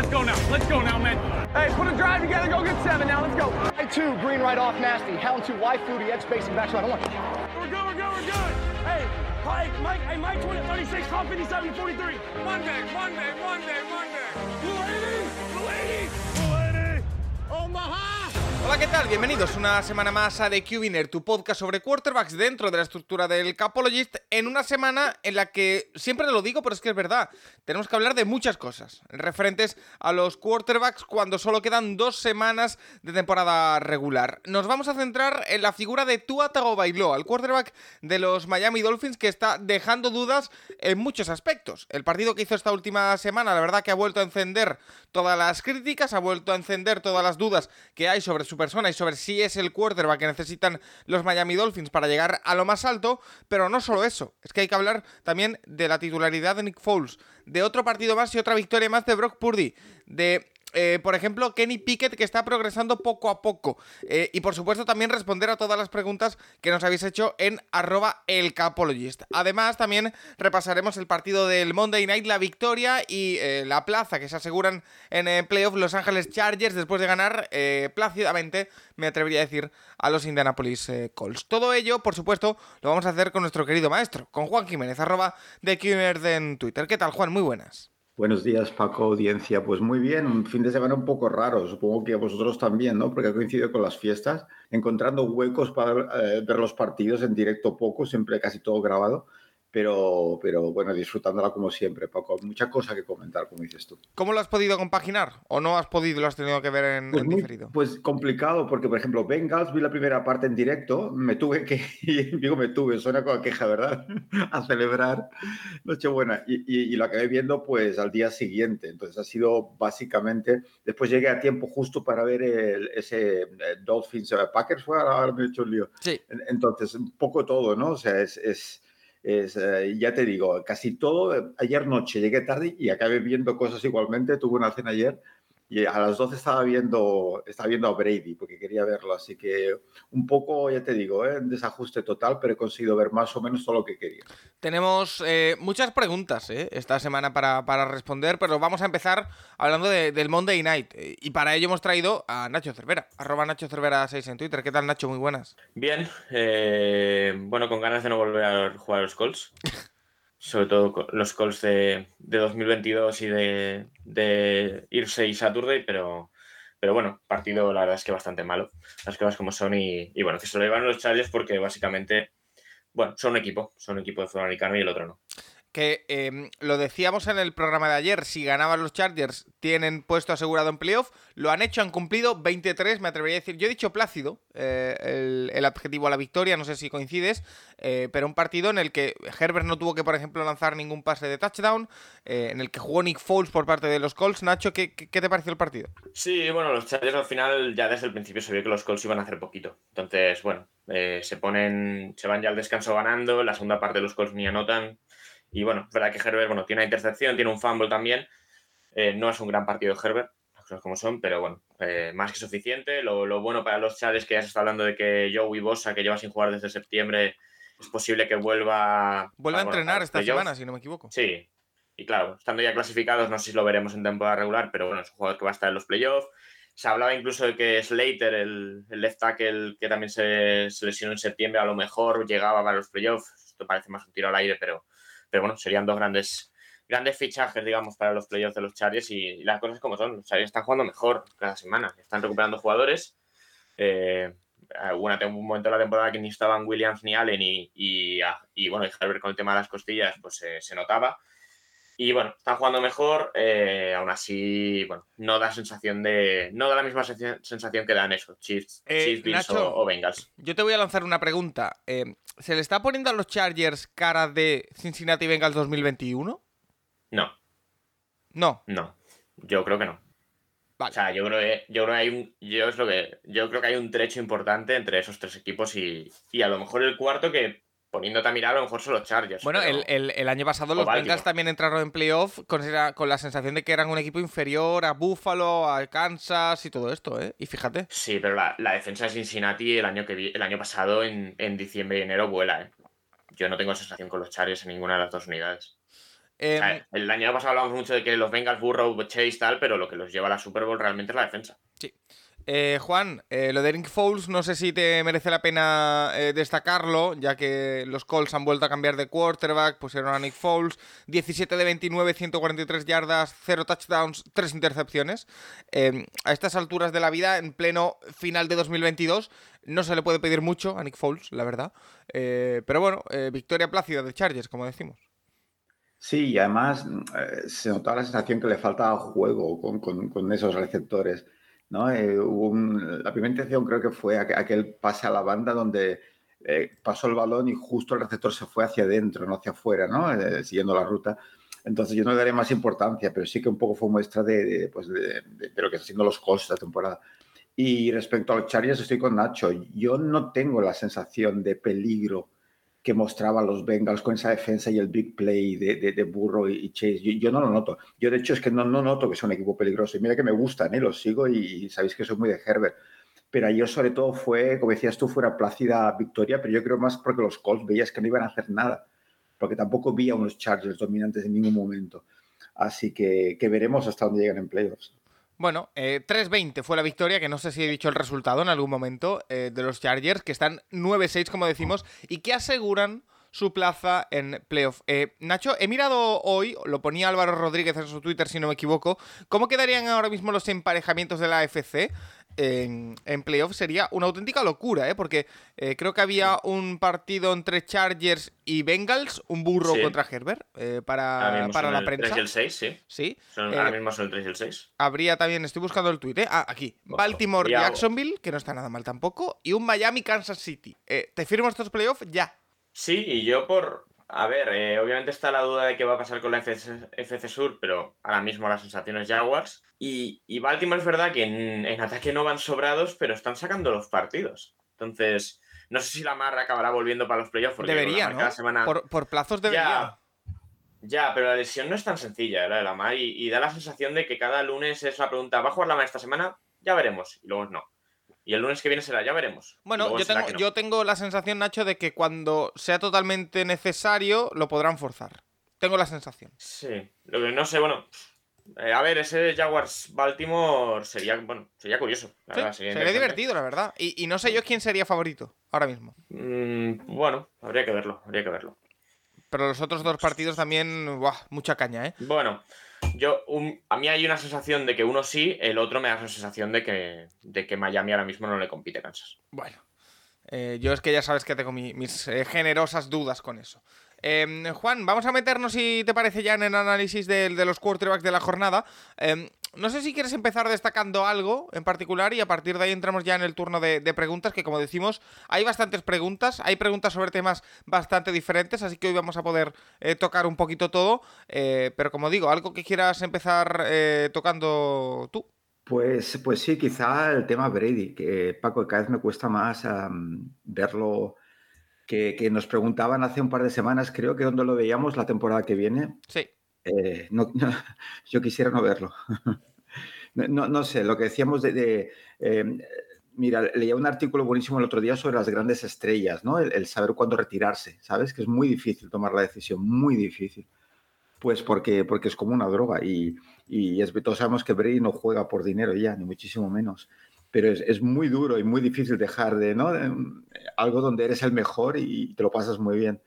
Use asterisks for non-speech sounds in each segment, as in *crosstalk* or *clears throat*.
Let's go now. Let's go now, man. Hey, put a drive together. Go get seven now. Let's go. Hey, two, green right off, nasty. Hound two, Y fluty, edge spacing back. I want. We're good, we're good, we're good. Hey, Mike, Mike, hey, Mike 20, 36, top 57, 43. Monday, Monday, Monday, Monday. Blue lady, blue lady, blue lady. Omaha. Hola, ¿qué tal? Bienvenidos una semana más a The Cubiner, tu podcast sobre quarterbacks dentro de la estructura del Capologist, en una semana en la que, siempre lo digo, pero es que es verdad, tenemos que hablar de muchas cosas referentes a los quarterbacks cuando solo quedan dos semanas de temporada regular. Nos vamos a centrar en la figura de Tua Tagovailoa, el quarterback de los Miami Dolphins que está dejando dudas en muchos aspectos. El partido que hizo esta última semana, la verdad que ha vuelto a encender todas las críticas, ha vuelto a encender todas las dudas que hay sobre su persona y sobre si es el quarterback que necesitan los Miami Dolphins para llegar a lo más alto, pero no solo eso, es que hay que hablar también de la titularidad de Nick Foles, de otro partido más y otra victoria más de Brock Purdy, de eh, por ejemplo, Kenny Pickett, que está progresando poco a poco. Eh, y por supuesto, también responder a todas las preguntas que nos habéis hecho en arroba. Además, también repasaremos el partido del Monday Night, la victoria y eh, la plaza que se aseguran en playoff Los Ángeles Chargers después de ganar plácidamente, me atrevería a decir, a los Indianapolis Colts. Todo ello, por supuesto, lo vamos a hacer con nuestro querido maestro, con Juan Jiménez, arroba de en Twitter. ¿Qué tal, Juan? Muy buenas. Buenos días, Paco, audiencia. Pues muy bien, un fin de semana un poco raro, supongo que vosotros también, ¿no? Porque ha coincidido con las fiestas, encontrando huecos para eh, ver los partidos en directo poco, siempre casi todo grabado pero, pero bueno, disfrutándola como siempre, Paco. Mucha cosa que comentar, como dices tú. ¿Cómo lo has podido compaginar? ¿O no has podido, lo has tenido que ver en, pues diferido? Pues complicado, porque por ejemplo, Bengals vi la primera parte en directo, me tuve que, *laughs* digo me tuve, suena con queja, ¿verdad? *laughs* a celebrar Nochebuena. Y, y, y lo acabé viendo pues al día siguiente. Entonces ha sido básicamente, después llegué a tiempo justo para ver el, ese eh, Dolphins, eh, Packers fue, ahora me he hecho un lío. Sí. Entonces, un poco todo, ¿no? O sea, es, es es, eh, ya te digo, casi todo, ayer noche llegué tarde y acabé viendo cosas igualmente, tuve una cena ayer y a las 12 estaba viendo, estaba viendo a Brady porque quería verlo, así que un poco, ya te digo, ¿eh? desajuste total, pero he conseguido ver más o menos todo lo que quería. Tenemos eh, muchas preguntas ¿eh? esta semana para, para, responder, pero vamos a empezar hablando del Monday Night y para ello hemos traído a Nacho Cervera, arroba Nacho Cervera 6 en Twitter. ¿Qué tal Nacho? Muy buenas. Bien, bueno, con ganas de no volver a jugar a los Colts. *laughs* sobre todo los calls de, 2022 y de, irse y Saturday, pero, pero bueno, partido la verdad es que bastante malo, las cosas como son y, bueno, que se lo llevan los Chargers porque básicamente, bueno, son un equipo, son un equipo de fútbol americano y el otro no que em, lo decíamos en el programa de ayer, si ganaban los Chargers tienen puesto asegurado en playoff, lo han hecho, han cumplido 23, me atrevería a decir, yo he dicho plácido, eh, el, adjetivo a la victoria, no sé si coincides, eh, pero un partido en el que Herbert no tuvo que, por ejemplo, lanzar ningún pase de touchdown, eh, en el que jugó Nick Foles por parte de los Colts. Nacho, ¿qué, ¿qué, te pareció el partido? Sí, bueno, los Chargers al final ya desde el principio se vio que los Colts iban a hacer poquito, entonces, bueno, se ponen, se van ya al descanso ganando, la segunda parte los Colts ni anotan, y bueno, es verdad que Herbert, bueno, tiene una intercepción, tiene un fumble también. Eh, no es un gran partido de Herbert, las cosas como son, pero bueno, eh, más que suficiente. Lo, bueno para los Chades que ya se está hablando de que Joey Bosa, que lleva sin jugar desde septiembre, es posible que vuelva. Vuelva a, entrenar esta semana, si no me equivoco. Sí. Y claro, estando ya clasificados, no sé si lo veremos en temporada regular, pero bueno, es un jugador que va a estar en los playoffs. Se hablaba incluso de que Slater, el, el left tackle que también se, se, lesionó en septiembre, a lo mejor llegaba para los playoffs. Esto parece más un tiro al aire, pero pero bueno, serían dos grandes, grandes fichajes, digamos, para los playoffs de los Chargers y, las cosas como son. Los Chargers están jugando mejor cada semana, están recuperando jugadores. Eh, hubo un momento de la temporada que ni estaban Williams ni Allen y, y, bueno, y Herbert con el tema de las costillas pues eh, se notaba. Y bueno, están jugando mejor, eh, aún así, bueno, no da sensación de. No da la misma sensación que dan eso, Chiefs, eh, o, Bengals. Yo te voy a lanzar una pregunta. Eh, ¿Se le está poniendo a los Chargers cara de Cincinnati Bengals 2021? No. No. No. Yo creo que no. O sea, yo creo que, yo creo que hay un. Yo es lo que. Yo creo que hay un trecho importante entre esos tres equipos y, y a lo mejor el cuarto que poniéndote a mirar, a lo mejor son los Chargers. Bueno, el, año pasado los Bengals también entraron en playoff con, con, la sensación de que eran un equipo inferior a Buffalo, a Kansas y todo esto, ¿eh? Y fíjate. Sí, pero la, defensa de Cincinnati el año, que vi, el año pasado, en, diciembre y enero, vuela, ¿eh? Yo no tengo sensación con los Chargers en ninguna de las dos unidades. Em, el año pasado hablamos mucho de que los Bengals, Burrow, Chase tal, pero lo que los lleva a la Super Bowl realmente es la defensa. Sí. Eh, Juan, eh, lo de Eric Foles no sé si te merece la pena eh, destacarlo, ya que los Colts han vuelto a cambiar de quarterback, pusieron a Nick Foles, 17 de 29, 143 yardas, 0 touchdowns, 3 intercepciones. Em, a estas alturas de la vida, en pleno final de 2022, no se le puede pedir mucho a Nick Foles, la verdad. pero bueno, victoria plácida de Chargers, como decimos. Sí, y además se notaba la sensación que le faltaba juego con esos receptores. ¿No? Eh, la primera intención creo que fue aquel pase a la banda donde eh, pasó el balón y justo el receptor se fue hacia adentro, no hacia afuera, ¿no? Eh, siguiendo la ruta. Entonces yo no le daré más importancia, pero sí que un poco fue muestra de, pues de, lo que están haciendo los Colts esta temporada. Y respecto a los Chargers estoy con Nacho. Yo no tengo la sensación de peligro que mostraban los Bengals con esa defensa y el big play de, de, Burrow y Chase. Yo, no lo noto. Yo, de hecho, es que no, no noto que sea un equipo peligroso. Y mira que me gustan, ¿eh? los sigo y, sabéis que soy muy de Herbert. Pero ayer, sobre todo, fue, como decías tú, fuera plácida victoria, pero yo creo más porque los Colts veías que no iban a hacer nada. Porque tampoco vi a unos Chargers dominantes en ningún momento. Así que, que veremos hasta dónde llegan en playoffs. Bueno, eh, 3-20 fue la victoria, que no sé si he dicho el resultado en algún momento, eh, de los Chargers, que están 9-6, como decimos, y que aseguran su plaza en playoff. Eh, Nacho, he mirado hoy, lo ponía Álvaro Rodríguez en su Twitter, si no me equivoco, ¿cómo quedarían ahora mismo los emparejamientos de la AFC? En, en playoff sería una auténtica locura, ¿eh? porque eh, creo que había un partido entre Chargers y Bengals, un burro contra Herbert, eh, para, para la prensa. 3 y el 6, sí. Sí. ahora eh, mismo son el 3 y el 6. Habría también, estoy buscando el ¿eh? Ah, aquí. Baltimore, Jacksonville, que no está nada mal tampoco, y un Miami, Kansas City. ¿Te firmo estos playoffs? Ya. Sí, y yo por, a ver, eh, obviamente está la duda de qué va a pasar con la FC, Sur, pero ahora mismo las sensaciones Jaguars. Y, y Baltimore es verdad que en, ataque no van sobrados, pero están sacando los partidos. Entonces, no sé si la Marra acabará volviendo para los playoffs. Debería, ¿no? Semana... Por, plazos debería. Ya, pero la lesión no es tan sencilla, la de la Mar, y, y, da la sensación de que cada lunes es la pregunta, ¿va a jugar la Mar esta semana? Ya veremos, y luego no. Y el lunes que viene será, ya veremos. Bueno, yo tengo, yo tengo la sensación, Nacho, de que cuando sea totalmente necesario, lo podrán forzar. Tengo la sensación. Sí, lo que no sé, bueno. Eh, a ver, ese Jaguars Baltimore sería, bueno, sería curioso. sería, divertido, la verdad. Y, no sé yo quién sería favorito ahora mismo. Mm, bueno, habría que verlo, habría que verlo. Pero los otros dos partidos también, buah, mucha caña, ¿eh? Bueno, yo, a mí hay una sensación de que uno sí, el otro me da la sensación de que, de que Miami ahora mismo no le compite Kansas. Bueno, eh, yo es que ya sabes que tengo mis eh, generosas dudas con eso. Em, Juan, vamos a meternos, si te parece, ya en el análisis de, los quarterbacks de la jornada. Em, no sé si quieres empezar destacando algo en particular y a partir de ahí entramos ya en el turno de, preguntas, que como decimos, hay bastantes preguntas, hay preguntas sobre temas bastante diferentes, así que hoy vamos a poder eh, tocar un poquito todo. Eh, pero como digo, algo que quieras empezar eh, tocando tú. Pues, pues sí, quizá el tema Brady, que Paco, cada vez me cuesta más verlo que, nos preguntaban hace un par de semanas, creo que donde lo veíamos la temporada que viene. Sí. Eh, *laughs* yo quisiera no verlo. *laughs* no, sé, lo que decíamos de... Em, mira, leía un artículo buenísimo el otro día sobre las grandes estrellas, ¿no? El, saber cuándo retirarse, ¿sabes? Que es muy difícil tomar la decisión, muy difícil. Pues porque, porque es como una droga y, y es, todos sabemos que Brady no juega por dinero ya, ni muchísimo menos pero es, muy duro y muy difícil dejar de, ¿no? algo donde eres el mejor y te lo pasas muy bien.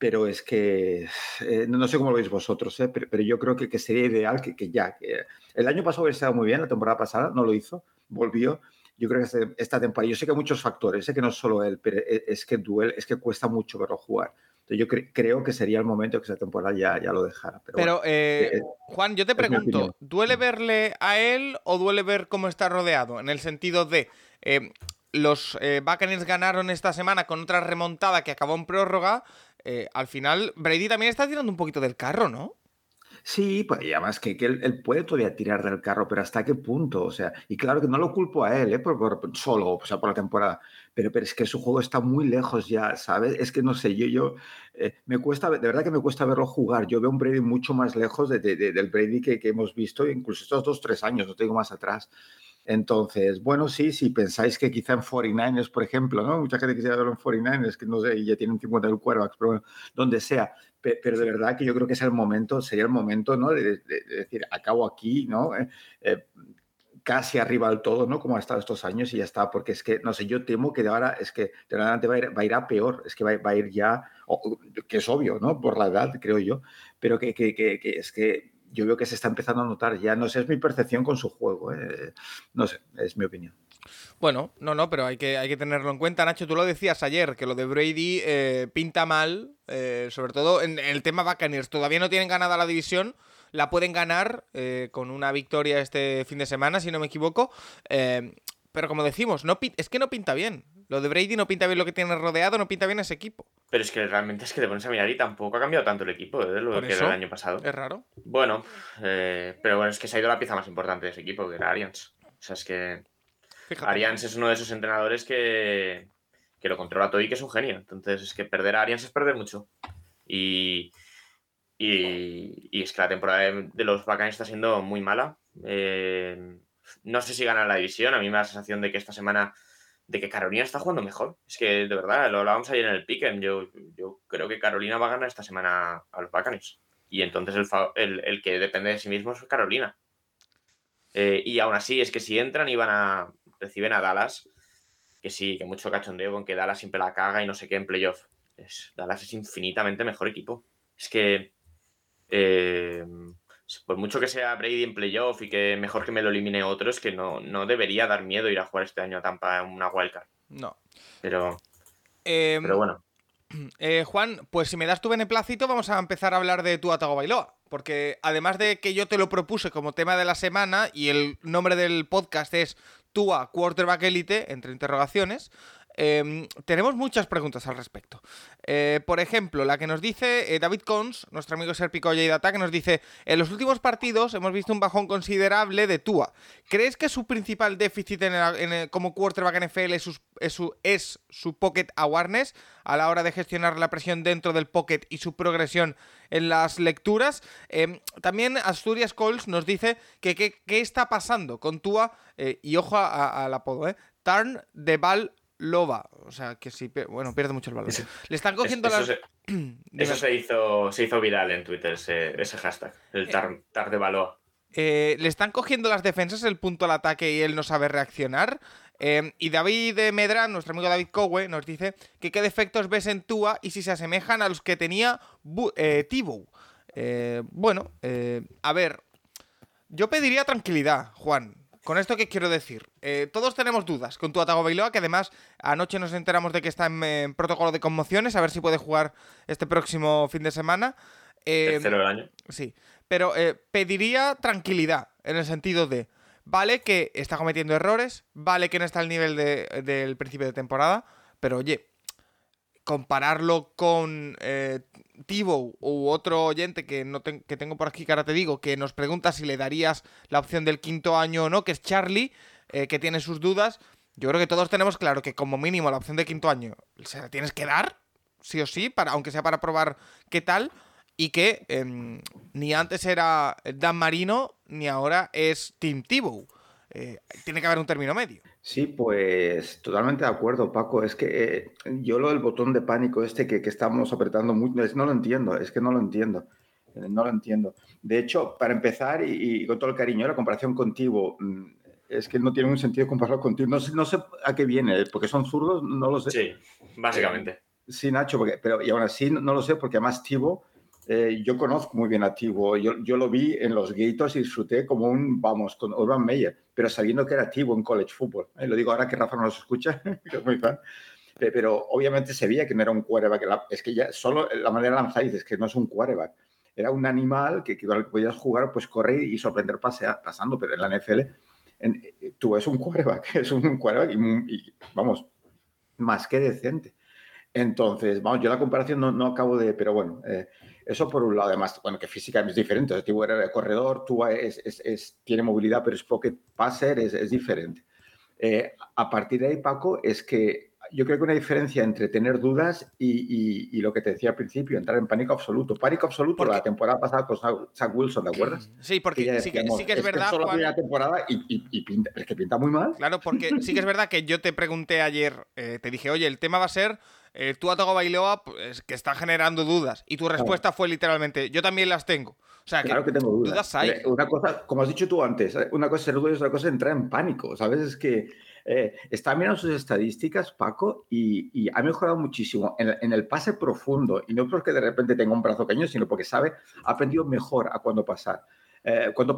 Pero es que, eh, no sé cómo lo veis vosotros, ¿eh? pero, yo creo que, que sería ideal que, que ya, que el año pasado hubiera estado muy bien, la temporada pasada no lo hizo, volvió. Yo creo que este, esta temporada, yo sé que hay muchos factores, sé que no es solo él, pero e, es que duele, es que cuesta mucho verlo jugar yo creo que sería el momento que esa temporada ya, ya lo dejara. Pero, eh, eh, Juan, yo te pregunto, ¿duele verle a él o duele ver cómo está rodeado? En el sentido de, eh, los Buccaneers ganaron esta semana con otra remontada que acabó en prórroga. Al final, Brady también está tirando un poquito del carro, ¿no? Sí, pues y además que, que él, puede todavía tirar del carro, pero ¿hasta qué punto? O sea, y claro que no lo culpo a él, ¿eh? por, solo, o sea, por la temporada, pero, pero es que su juego está muy lejos ya, ¿sabes? Es que no sé, yo, yo eh, me cuesta, de verdad que me cuesta verlo jugar. Yo veo un Brady mucho más lejos de, del Brady que, que, hemos visto, incluso estos dos, tres años, no tengo más atrás. Entonces, bueno, sí, si pensáis que quizá en 49ers, por ejemplo, ¿no? Mucha gente quisiera verlo en 49ers, que no sé, ya tienen 50 del quarterbacks, pero bueno, donde sea. Pero de verdad que yo creo que es el momento, sería el momento, ¿no? De, decir, acabo aquí, ¿no? Eh, eh, casi arriba del todo, ¿no? Como ha estado estos años y ya está, porque es que, no sé, yo temo que de ahora, es que de adelante va a ir, va a, ir a peor, es que va, va, a ir ya, que es obvio, ¿no? Por la edad, creo yo, pero que, que, que, que es que yo veo que se está empezando a notar ya, no sé, es mi percepción con su juego, ¿eh? no sé, es mi opinión. Bueno, no, no, pero hay que, hay que tenerlo en cuenta. Nacho, tú lo decías ayer, que lo de Brady eh, pinta mal, eh, sobre todo en, el tema Buccaneers. Todavía no tienen ganada la división, la pueden ganar eh, con una victoria este fin de semana, si no me equivoco. pero como decimos, no, es que no pinta bien. Lo de Brady no pinta bien lo que tiene rodeado, no pinta bien ese equipo. Pero es que realmente es que te pones a mirar y tampoco ha cambiado tanto el equipo de lo que era el año pasado. Es raro. Bueno, pero bueno, es que se ha ido la pieza más importante de ese equipo, que era Arians. O sea, es que Arians es uno de esos entrenadores que, que lo controla todo y que es un genio. Entonces, es que perder a Arians es perder mucho. Y, y, es que la temporada de, los Bacanes está siendo muy mala. Eh, no sé si gana la división. A mí me da la sensación de que esta semana de que Carolina está jugando mejor. Es que de verdad, lo hablábamos ayer en el Piquen. Yo, yo creo que Carolina va a ganar esta semana a los Bacanes. Y entonces el, el, el, que depende de sí mismo es Carolina. Eh, y aún así, es que si entran y van a, reciben a Dallas, que sí, que mucho cachondeo con que Dallas siempre la caga y no sé qué en playoff. Es, Dallas es infinitamente mejor equipo. Es que, eh, por mucho que sea Brady en playoff y que mejor que me lo elimine otro, es que no, no debería dar miedo ir a jugar este año a Tampa en una wildcard. No. Pero, em, pero bueno. *clears throat* Eh, Juan, pues si me das tu beneplácito, vamos a empezar a hablar de tu Atago Bailoa. Porque además de que yo te lo propuse como tema de la semana y el nombre del podcast es Tua Quarterback Elite, entre interrogaciones, em, tenemos muchas preguntas al respecto. Eh, por ejemplo, la que nos dice eh, David Cons, nuestro amigo Serpico y Data, que nos dice: En los últimos partidos hemos visto un bajón considerable de Tua. ¿Crees que su principal déficit en como quarterback NFL es su, es, su, pocket awareness a la hora de gestionar la presión dentro del pocket y su progresión en las lecturas? Em, también Asturias Coles nos dice que qué está pasando con Tua, eh, y ojo al apodo, ¿eh? Turn de ball loba. O sea, que sí, bueno, pierde mucho el valor. Le están cogiendo eso las. Se, *clears throat* eso se hizo, se hizo viral en Twitter, ese, hashtag, el tar, de baloa. Eh, le están cogiendo las defensas el punto al ataque y él no sabe reaccionar. Eh, y David Medrán, nuestro amigo David Cowe, nos dice que qué defectos ves en Tua y si se asemejan a los que tenía eh, Tibo. bueno, a ver, yo pediría tranquilidad, Juan. ¿Con esto qué quiero decir? Eh, todos tenemos dudas con tu Atago Bailoa, que además anoche nos enteramos de que está en, protocolo de conmociones, a ver si puede jugar este próximo fin de semana. Eh, Tercero del año. Sí, pero eh, pediría tranquilidad, en el sentido de, vale que está cometiendo errores, vale que no está al nivel del principio de temporada, pero oye, compararlo con Tivo u otro oyente que, no que tengo por aquí que ahora te digo, que nos pregunta si le darías la opción del quinto año o no, que es Charlie, eh, que tiene sus dudas. Yo creo que todos tenemos claro que como mínimo la opción de quinto año se la tienes que dar, sí o sí, para, aunque sea para probar qué tal, y que em, ni antes era Dan Marino, ni ahora es Tim Tebow. Eh, tiene que haber un término medio. Sí, pues totalmente de acuerdo, Paco. Es que eh, yo lo del botón de pánico este que, estamos apretando mucho, no lo entiendo, es que no lo entiendo. Eh, no lo entiendo. De hecho, para empezar, y, con todo el cariño, la comparación contigo, mm, es que no tiene un sentido compararlo contigo. No sé, no sé a qué viene, porque son zurdos, no lo sé. Sí, básicamente. sí, Nacho, porque, pero y aún así no, lo sé, porque además Tivo eh, yo conozco muy bien a Tivo, yo, yo, lo vi en los Gators y disfruté como un, vamos, con Urban Meyer, pero sabiendo que era Tivo en college football. Eh, lo digo ahora que Rafa no los escucha, *laughs* que es muy fan. Pero obviamente se veía que no era un quarterback. Es que ya solo la manera de lanzar dices que no es un quarterback. Era un animal que, que podías jugar, pues correr y sorprender pasando, pero en la NFL en, eh, tú es un quarterback, *laughs* es un quarterback y, vamos, más que decente. Entonces, vamos, yo la comparación no, no acabo de, pero bueno, eh, eso por un lado, además, bueno, que físicamente es diferente. El tipo era corredor, tú es, es, tiene movilidad, pero es pocket passer, es, diferente. Eh, a partir de ahí, Paco, es que yo creo que una diferencia entre tener dudas y, y, lo que te decía al principio, entrar en pánico absoluto. Pánico absoluto la temporada pasada con Zach Wilson, ¿de acuerdo? Sí, porque sí, que, sí, que, es, verdad. Que la temporada y, y, pinta, es que pinta muy mal. Claro, porque sí que es verdad que yo te pregunté ayer, eh, te dije, oye, el tema va a ser eh, tú a Togo Bailoa, pues, que está generando dudas. Y tu respuesta fue literalmente, yo también las tengo. O sea, claro que, tengo dudas. hay. Eh, una cosa, como has dicho tú antes, una cosa es ser dudas y otra cosa es entrar en pánico. ¿Sabes? Es que eh, está mirando sus estadísticas, Paco, y, ha mejorado muchísimo en, el pase profundo. Y no porque de repente tenga un brazo cañón, sino porque sabe, ha aprendido mejor a cuándo pasar. Eh, cuándo,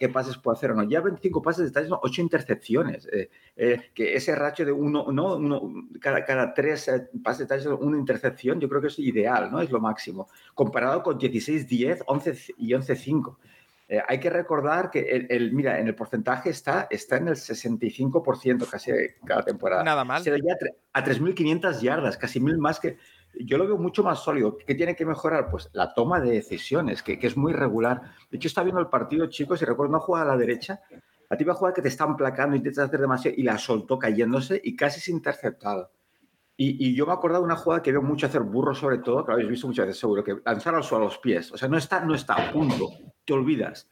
qué pases puede hacer o no. Ya 25 pases está haciendo 8 intercepciones. Eh, eh, que ese racho de uno, no, uno cada, cada tres pases está haciendo una intercepción, yo creo que es ideal, ¿no? Es lo máximo. Comparado con 16, 10, 11 y 11, 5. Eh, hay que recordar que el, mira, en el porcentaje está, está en el 65% casi cada temporada. Nada mal. Se ya a 3.500 yardas, casi mil más que... Yo lo veo mucho más sólido. ¿Qué tiene que mejorar? Pues la toma de decisiones, que, que es muy regular. De hecho, está viendo el partido, chicos, y recuerdo una jugada a la derecha. A ti va a jugar que te están placando, intentas hacer demasiado y la soltó cayéndose y casi es interceptado. Y, y, yo me he acordado de una jugada que veo mucho hacer burro, sobre todo, que lo habéis visto muchas veces seguro, que lanzar al suelo a los pies. O sea, no está, no está punto, te olvidas.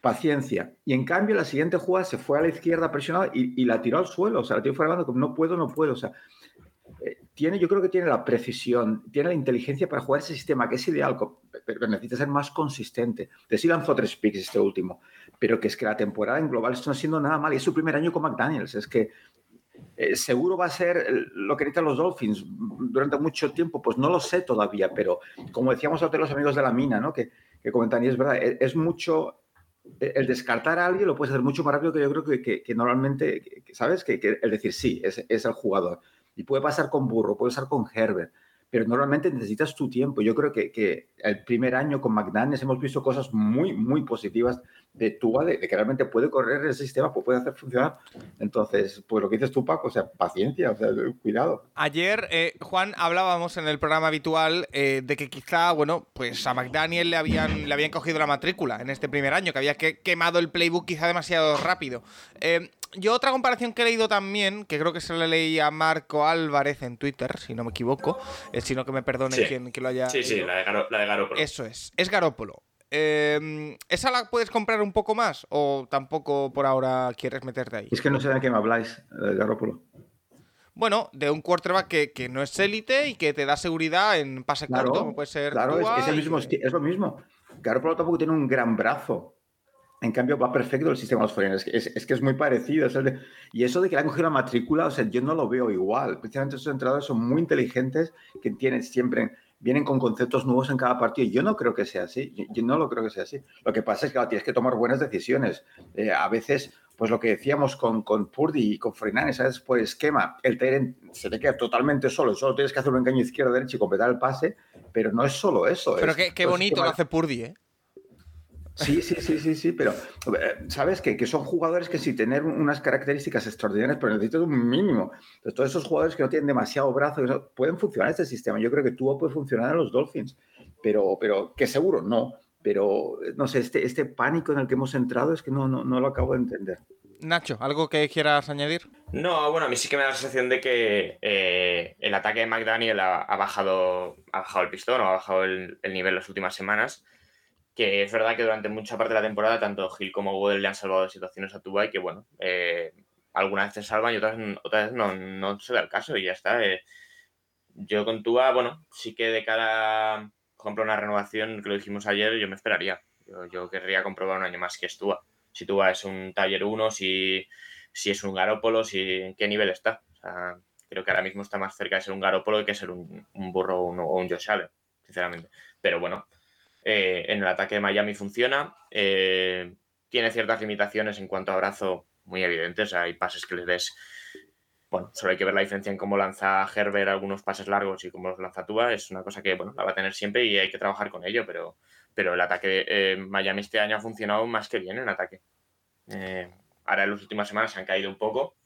Paciencia. Y en cambio, la siguiente jugada se fue a la izquierda presionada y, y la tiró al suelo. O sea, la tiró fuera como no puedo, no puedo. O sea, eh, tiene, yo creo que tiene la precisión, tiene la inteligencia para jugar ese sistema, que es ideal, pero necesita ser más consistente. De sí lanzó tres picks este último, pero que es que la temporada en global está siendo nada mal. Y es su primer año con McDaniels. Es que eh, seguro va a ser lo que necesitan los Dolphins durante mucho tiempo, pues no lo sé todavía, pero como decíamos a los amigos de la mina, ¿no? que, que comentan, y es verdad, e, es, mucho, e, el descartar a alguien lo puedes hacer mucho más rápido que yo creo que, que, normalmente, ¿sabes? Que, el decir sí, es, es, el jugador. Y puede pasar con Burro, puede pasar con Herbert, pero normalmente necesitas tu tiempo. Yo creo que, que el primer año con McDaniels hemos visto cosas muy, muy positivas de Tua, de, que realmente puede correr el sistema, pues puede hacer funcionar. Entonces, pues lo que dices tú, Paco, o sea, paciencia, o sea, cuidado. Ayer, eh, Juan, hablábamos en el programa habitual eh, de que quizá, bueno, pues a McDaniel le habían, le habían cogido la matrícula en este primer año, que había que, quemado el playbook quizá demasiado rápido. Eh, yo otra comparación que he leído también, que creo que se le leí a Marco Álvarez en Twitter, si no me equivoco, sino que me perdone quien, lo haya... Sí, sí, la de, Garópolo. Eso es, es Garópolo. Em, ¿Esa la puedes comprar un poco más o tampoco por ahora quieres meterte ahí? Es que no sé de qué me habláis, de Garópolo. Bueno, de un quarterback que, no es élite y que te da seguridad en pase corto, como puede ser. Claro, es, mismo, es lo mismo. Garópolo tampoco tiene un gran brazo. En cambio, va perfecto el sistema de los foreigners. Es, que es muy parecido. y eso de que le han cogido la matrícula, o sea, yo no lo veo igual. Precisamente esos entrenadores son muy inteligentes, que tienen siempre, vienen con conceptos nuevos en cada partido. Yo no creo que sea así. Yo, no lo creo que sea así. Lo que pasa es que tienes que tomar buenas decisiones. Eh, a veces, pues lo que decíamos con, con Purdy y con Freinanes, ¿sabes? Por esquema, el Teren se te queda totalmente solo. Solo tienes que hacer un engaño izquierdo, derecho y completar el pase. Pero no es solo eso. Pero qué, qué bonito lo hace Purdy, ¿eh? Sí, sí, sí, sí, sí, pero eh, sabes que, que, son jugadores que sí tener unas características extraordinarias, pero necesitan un mínimo. Entonces, todos esos jugadores que no tienen demasiado brazo pueden funcionar en este sistema. Yo creo que tú puedes funcionar en los Dolphins, pero, pero que seguro no. Pero no sé, este, este pánico en el que hemos entrado es que no, no, no lo acabo de entender. Nacho, ¿algo que quieras añadir? No, bueno, a mí sí que me da la sensación de que eh, el ataque de McDaniel ha, bajado, ha bajado el pistón o ha bajado el, el nivel las últimas semanas que es verdad que durante mucha parte de la temporada tanto Gil como Goodell le han salvado situaciones a Tuba y que, bueno, eh, algunas veces salvan y otras, otras no, no se da el caso y ya está. Eh. Yo con Tuba, bueno, sí que de cara, por ejemplo, una renovación, que lo dijimos ayer, yo me esperaría. Yo, querría comprobar un año más que es Tuba. Si Tuba es un taller 1, si, si es un Garópolo, si en qué nivel está. creo que ahora mismo está más cerca de ser un Garópolo que ser un, burro o un, o un Josh Allen, sinceramente. Pero bueno, eh, en el ataque de Miami funciona. Eh, tiene ciertas limitaciones en cuanto a brazo muy evidentes. Hay pases que les ves. Bueno, solo hay que ver la diferencia en cómo lanza Herbert algunos pases largos y cómo los lanza Tua. Es una cosa que bueno, la va a tener siempre y hay que trabajar con ello, pero, pero el ataque de eh, Miami este año ha funcionado más que bien en ataque. ahora en las últimas semanas se han caído un poco.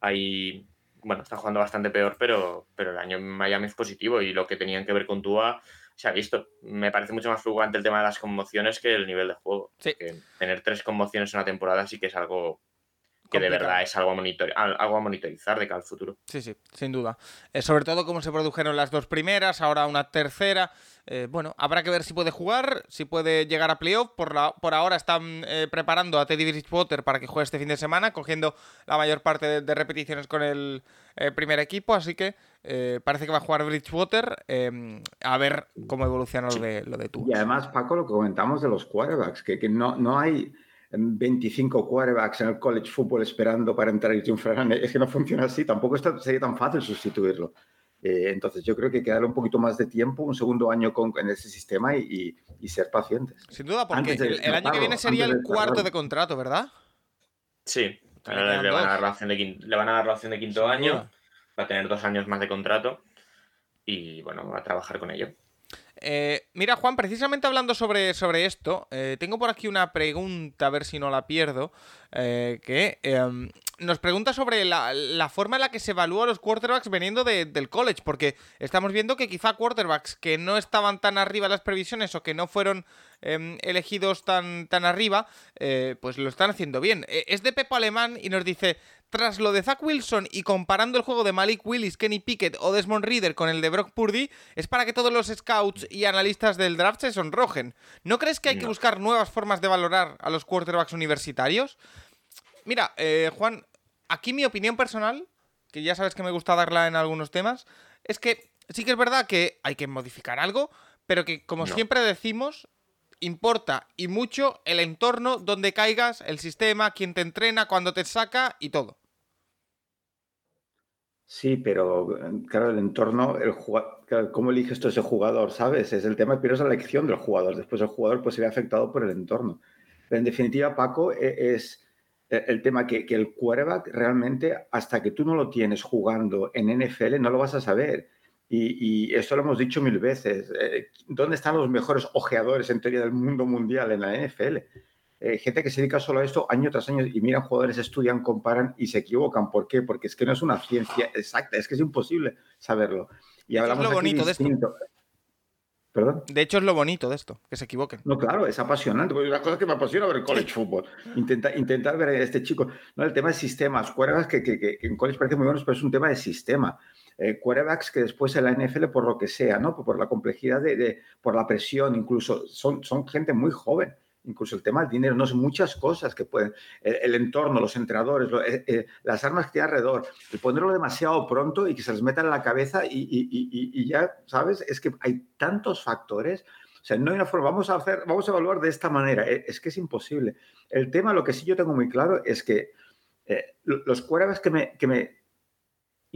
Ahí, bueno, está jugando bastante peor, pero, pero el año en Miami es positivo y lo que tenían que ver con Tua se ha visto. Me parece mucho más fluctuante el tema de las conmociones que el nivel de juego. tener tres conmociones en una temporada sí que es algo que de verdad es algo a, monitor, algo a monitorizar de cara al futuro. Sí, sí, sin duda. Eh, sobre todo cómo se produjeron las dos primeras, ahora una tercera. Eh, bueno, habrá que ver si puede jugar, si puede llegar a playoff. Por, la, por ahora están eh, preparando a Teddy Bridgewater para que juegue este fin de semana, cogiendo la mayor parte de, repeticiones con el primer equipo. Así que parece que va a jugar Bridgewater. a ver cómo evoluciona lo de, lo de tú. Y además, Paco, lo que comentamos de los quarterbacks, que, que no, no hay 25 quarterbacks en el college football esperando para entrar y triunfar. *laughs* Es que no funciona así, tampoco sería tan fácil sustituirlo. Eh, entonces yo creo que hay que darle un poquito más de tiempo, un segundo año con, en ese sistema y, y, ser pacientes. Sin duda, porque el, año que viene sería el cuarto de contrato, ¿verdad? Sí, le, van a dar la opción de quinto, le van a dar la opción de quinto año, va a tener dos años más de contrato y bueno, va a trabajar con ello. Eh, mira, Juan, precisamente hablando sobre, sobre esto, eh, tengo por aquí una pregunta, a ver si no la pierdo, eh, que em, nos pregunta sobre la, forma en la que se evalúa los quarterbacks veniendo del college, porque estamos viendo que quizá quarterbacks que no estaban tan arriba las previsiones o que no fueron em, elegidos tan, tan arriba, pues lo están haciendo bien. es de Pepo Alemán y nos dice, tras lo de Zach Wilson y comparando el juego de Malik Willis, Kenny Pickett o Desmond Reader con el de Brock Purdy, es para que todos los scouts y analistas del draft se sonrojen. ¿No crees que hay que buscar nuevas formas de valorar a los quarterbacks universitarios? Mira, eh, Juan, aquí mi opinión personal, que ya sabes que me gusta darla en algunos temas, es que sí que es verdad que hay que modificar algo, pero que como siempre decimos, importa y mucho el entorno donde caigas, el sistema, quién te entrena, cuándo te saca y todo. Sí, pero claro, el entorno, el cómo eliges tú ese jugador, ¿sabes? Es el tema, pero es la elección del jugador. Después el jugador pues se ve afectado por el entorno. Pero en definitiva, Paco, e, es el tema que, que el quarterback realmente, hasta que tú no lo tienes jugando en NFL, no lo vas a saber. Y, esto lo hemos dicho mil veces. Eh, ¿Dónde están los mejores ojeadores en teoría del mundo mundial en la NFL? Eh, gente que se dedica solo a esto año tras año y miran jugadores, estudian, comparan y se equivocan. ¿Por qué? Porque es que no es una ciencia exacta, es que es imposible saberlo. Y hablamos es lo bonito de, esto. ¿Perdón? De hecho, es lo bonito de esto, que se equivoquen. No, claro, es apasionante. Porque una cosa que me apasiona ver el college football. Intenta, intentar ver a este chico. No, el tema de sistemas. Cuerdas que, que, que, en college parece muy bueno, pero es un tema de sistema eh, quarterbacks que después en la NFL, por lo que sea, ¿no? Por la complejidad de, por la presión, incluso son, son gente muy joven. Incluso el tema del dinero, no son muchas cosas que pueden, el, entorno, los entrenadores, eh, eh, las armas que tiene alrededor, el ponerlo demasiado pronto y que se les meta en la cabeza y, ya, ¿sabes? Es que hay tantos factores o sea, no hay una forma, vamos a hacer, vamos a evaluar de esta manera, eh, es que es imposible. El tema, lo que sí yo tengo muy claro es que los quarterbacks que me, que me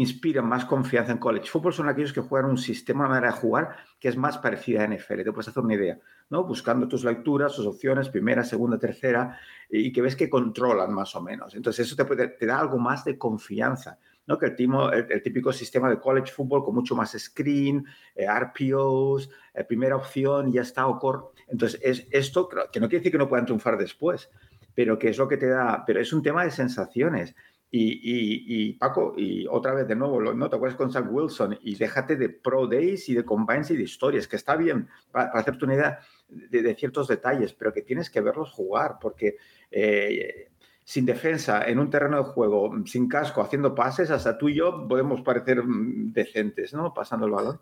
inspiran más confianza en college football son aquellos que juegan un sistema, una manera de jugar que es más parecida a NFL. Te puedes hacer una idea, ¿no? Buscando tus lecturas, tus opciones, primera, segunda, tercera, y que ves que controlan más o menos. Entonces, eso te, te da algo más de confianza, ¿no? Que el, timo, el, típico sistema de college football con mucho más screen, eh, RPOs, eh, primera opción ya está, o core. Entonces, es esto, que no quiere decir que no puedan triunfar después, pero que es lo que te da, pero es un tema de sensaciones. Y, Paco, y otra vez de nuevo, ¿no? Te acuerdas con Zach Wilson y déjate de Pro Days y de Combines y de historias, que está bien para, hacerte una idea de, ciertos detalles, pero que tienes que verlos jugar, porque eh, sin defensa, en un terreno de juego, sin casco, haciendo pases, hasta tú y yo podemos parecer mm, decentes, ¿no? Pasando el balón.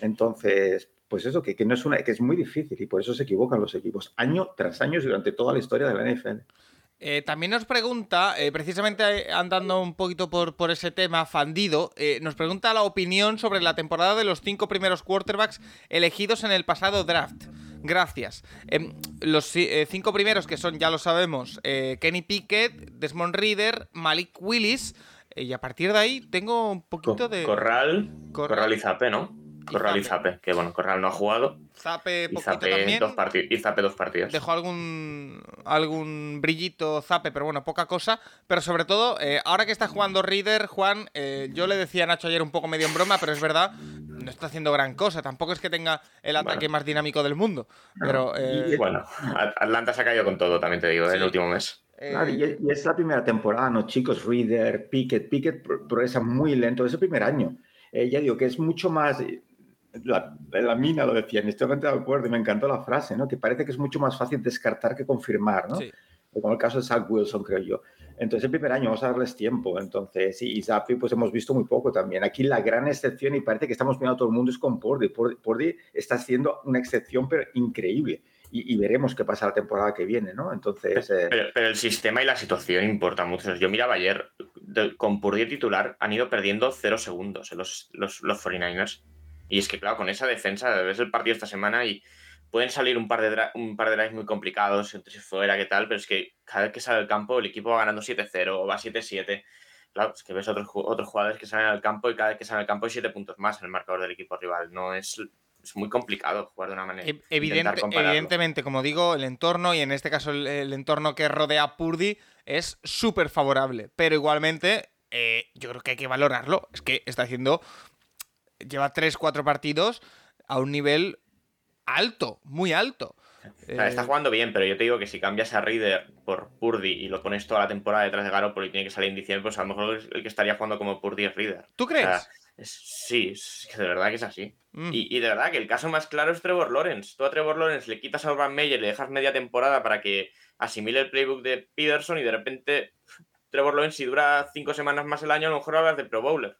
Entonces, pues eso, que, que no es una, que es muy difícil y por eso se equivocan los equipos, año tras año durante toda la historia de la NFL. Eh, también nos pregunta, eh, precisamente eh, andando un poquito por, por ese tema, Fandido, nos pregunta la opinión sobre la temporada de los cinco primeros quarterbacks elegidos en el pasado draft. Gracias. Em, los cinco primeros, que son, ya lo sabemos, Kenny Pickett, Desmond Reader, Malik Willis, y a partir de ahí tengo un poquito de... Corral, Corral y Zape, ¿no? Corral y Zape, que bueno, Corral no ha jugado. Zape, poquito también. Dos y Zape dos partidos. Dejó algún, algún brillito Zape, pero bueno, poca cosa. Pero sobre todo, eh, ahora que está jugando Reader, Juan, eh, yo le decía a Nacho ayer un poco medio en broma, pero es verdad, no está haciendo gran cosa. Tampoco es que tenga el ataque más dinámico del mundo. Pero, y, eh, bueno, Atlanta se ha caído con todo, también te digo, el último mes. y, es la primera temporada, ¿no, chicos? Reader, Pickett, Pickett progresa muy lento, es el primer año. ya digo que es mucho más, la, la, mina lo decía, en estoy de acuerdo y me encantó la frase, ¿no? Que parece que es mucho más fácil descartar que confirmar, ¿no? como el caso de Zach Wilson, creo yo. Entonces, el primer año vamos a darles tiempo. Entonces, y Zappi, pues hemos visto muy poco también. Aquí la gran excepción, y parece que estamos viendo a todo el mundo, es con Pordy. Pordy está haciendo una excepción, pero increíble. Y, veremos qué pasa la temporada que viene, ¿no? Entonces. Eh, pero, el sistema y la situación importan mucho. Yo miraba ayer, con Purdy titular, han ido perdiendo cero segundos los, los, los 49ers. Y es que, claro, con esa defensa, ves el partido esta semana y pueden salir un par de, un par de drives muy complicados, entre si fuera, qué tal, pero es que cada vez que sale al campo el equipo va ganando 7-0 o va 7-7. Claro, es que ves otros, otros jugadores que salen al campo y cada vez que salen al campo hay 7 puntos más en el marcador del equipo rival. No es, es muy complicado jugar de una manera. evidentemente, como digo, el entorno, y en este caso el, entorno que rodea a Purdy, es súper favorable. Pero igualmente, eh, yo creo que hay que valorarlo. Es que está haciendo. Lleva 3-4 partidos a un nivel alto, muy alto. está eh, jugando bien, pero yo te digo que si cambias a Reader por Purdy y lo pones toda la temporada detrás de Garoppolo y tiene que salir en diciembre, pues a lo mejor el que estaría jugando como Purdy es Reader. ¿Tú crees? sí, es que de verdad que es así. Mm. Y, de verdad que el caso más claro es Trevor Lawrence. Tú a Trevor Lawrence le quitas a Urban Meyer, le dejas media temporada para que asimile el playbook de Peterson y de repente Trevor Lawrence, si dura cinco semanas más el año, a lo mejor hablas de Pro Bowler.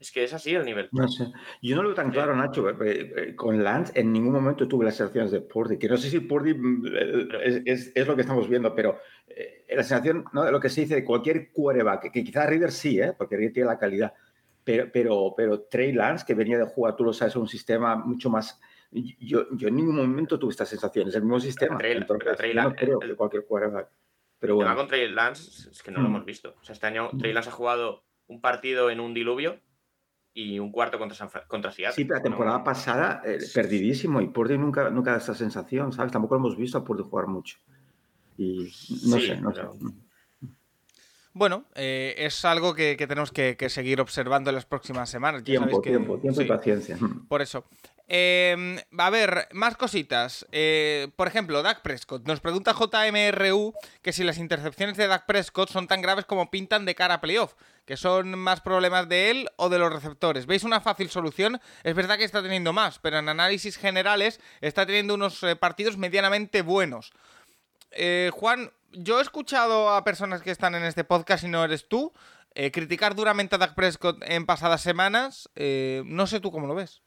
Es que es así el nivel. No sé. Yo no lo veo tan claro, Nacho. Eh, eh, con Lance en ningún momento tuve las sensaciones de Purdy. Que no sé si Purdy mm, eh, es, lo que estamos viendo, pero la sensación ¿no? de lo que se dice de cualquier quarterback, que quizás Reader sí, ¿eh? porque Reader tiene la calidad, pero, pero, pero Trey Lance, que venía de jugar, tú lo sabes, un sistema mucho más. Yo, yo en ningún momento tuve estas sensaciones, el mismo sistema. Trey, Trey Lance, no creo que cualquier quarterback. Pero bueno. con Trey Lance es que no lo mm. hemos visto. O sea, este año Trey Lance ha jugado un partido en un diluvio y un cuarto contra, San contra Seattle. Sí, pero la temporada pasada eh, perdidísimo y Purdy nunca, nunca da esa sensación, ¿sabes? Tampoco lo hemos visto a Purdy jugar mucho. Y no sé, no sé. Bueno, eh, es algo que, tenemos que, seguir observando en las próximas semanas. tiempo, tiempo, tiempo y paciencia. Por eso. Eh, a ver, más cositas. Eh, por ejemplo, Dak Prescott. Nos pregunta JMRU que si las intercepciones de Dak Prescott son tan graves como pintan de cara a playoff. Que son más problemas de él o de los receptores. ¿Veis una fácil solución? Es verdad que está teniendo más, pero en análisis generales está teniendo unos eh, partidos medianamente buenos. Juan, yo he escuchado a personas que están en este podcast y no eres tú. criticar duramente a Dak Prescott en pasadas semanas. no sé tú cómo lo ves.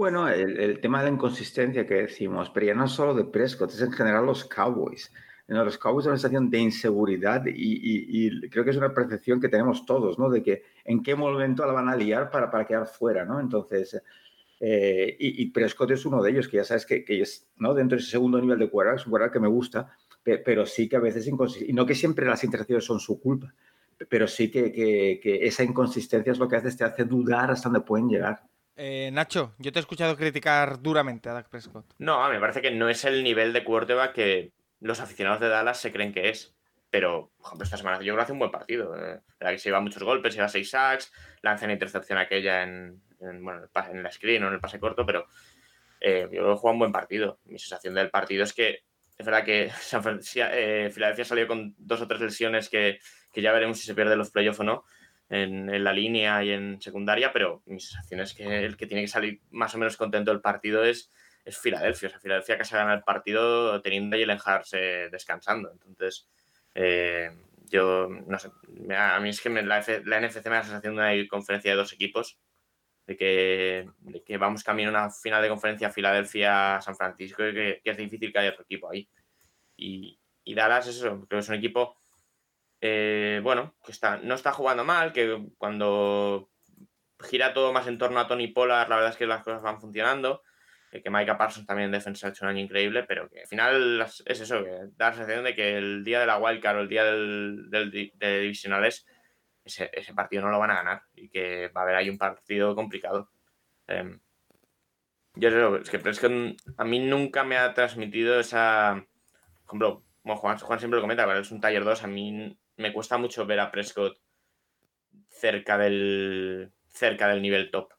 Bueno, el, tema de la inconsistencia que decimos, pero ya no solo de Prescott, es en general los Cowboys. los Cowboys son una sensación de inseguridad y, creo que es una percepción que tenemos todos, ¿no? De que en qué momento la van a liar para, para quedar fuera, ¿no? Entonces, eh, y, Prescott es uno de ellos, que ya sabes que, que es, ¿no? Dentro de ese segundo nivel de quarterback, es un quarterback que me gusta, pero, sí que a veces inconsistente. Y no que siempre las interacciones son su culpa, pero sí que, que, que esa inconsistencia es lo que hace, te hace dudar hasta dónde pueden llegar. Eh, Nacho, yo te he escuchado criticar duramente a Dak Prescott. No, me parece que no es el nivel de quarterback que los aficionados de Dallas se creen que es. Pero, por ejemplo, esta semana yo creo que hace un buen partido. Eh. que se lleva muchos golpes, se lleva seis sacks, lanza una intercepción aquella en, bueno, en la screen o en el pase corto, pero eh, yo creo que juega un buen partido. Mi sensación del partido es que es verdad que *laughs* San eh, Filadelfia salió con dos o tres lesiones que, que ya veremos si se pierde los playoffs o no en, la línea y en secundaria, pero mi sensación es que el que tiene que salir más o menos contento del partido es, es Filadelfia. O sea, Filadelfia casi gana el partido teniendo a Jalen Hurts descansando. Entonces, eh, yo no sé, a mí es que la, la, NFC me da la sensación de una conferencia de dos equipos, de que, de que vamos camino a una final de conferencia Filadelfia-San Francisco y que, es difícil que haya otro equipo ahí. Y, y Dallas es eso, creo que es un equipo eh, bueno, que está, no está jugando mal, que cuando gira todo más en torno a Tony Pollard, la verdad es que las cosas van funcionando. Eh, que Micah Parsons también en defensa ha hecho un año increíble, pero que al final es eso, que da la sensación de que el día de la wildcard o el día del, de divisionales, ese, ese, partido no lo van a ganar y que va a haber ahí un partido complicado. Em, yo creo es que a mí nunca me ha transmitido esa. Por ejemplo, Juan, Juan siempre lo comenta, es un taller 2, a mí me cuesta mucho ver a Prescott cerca del, cerca del nivel top.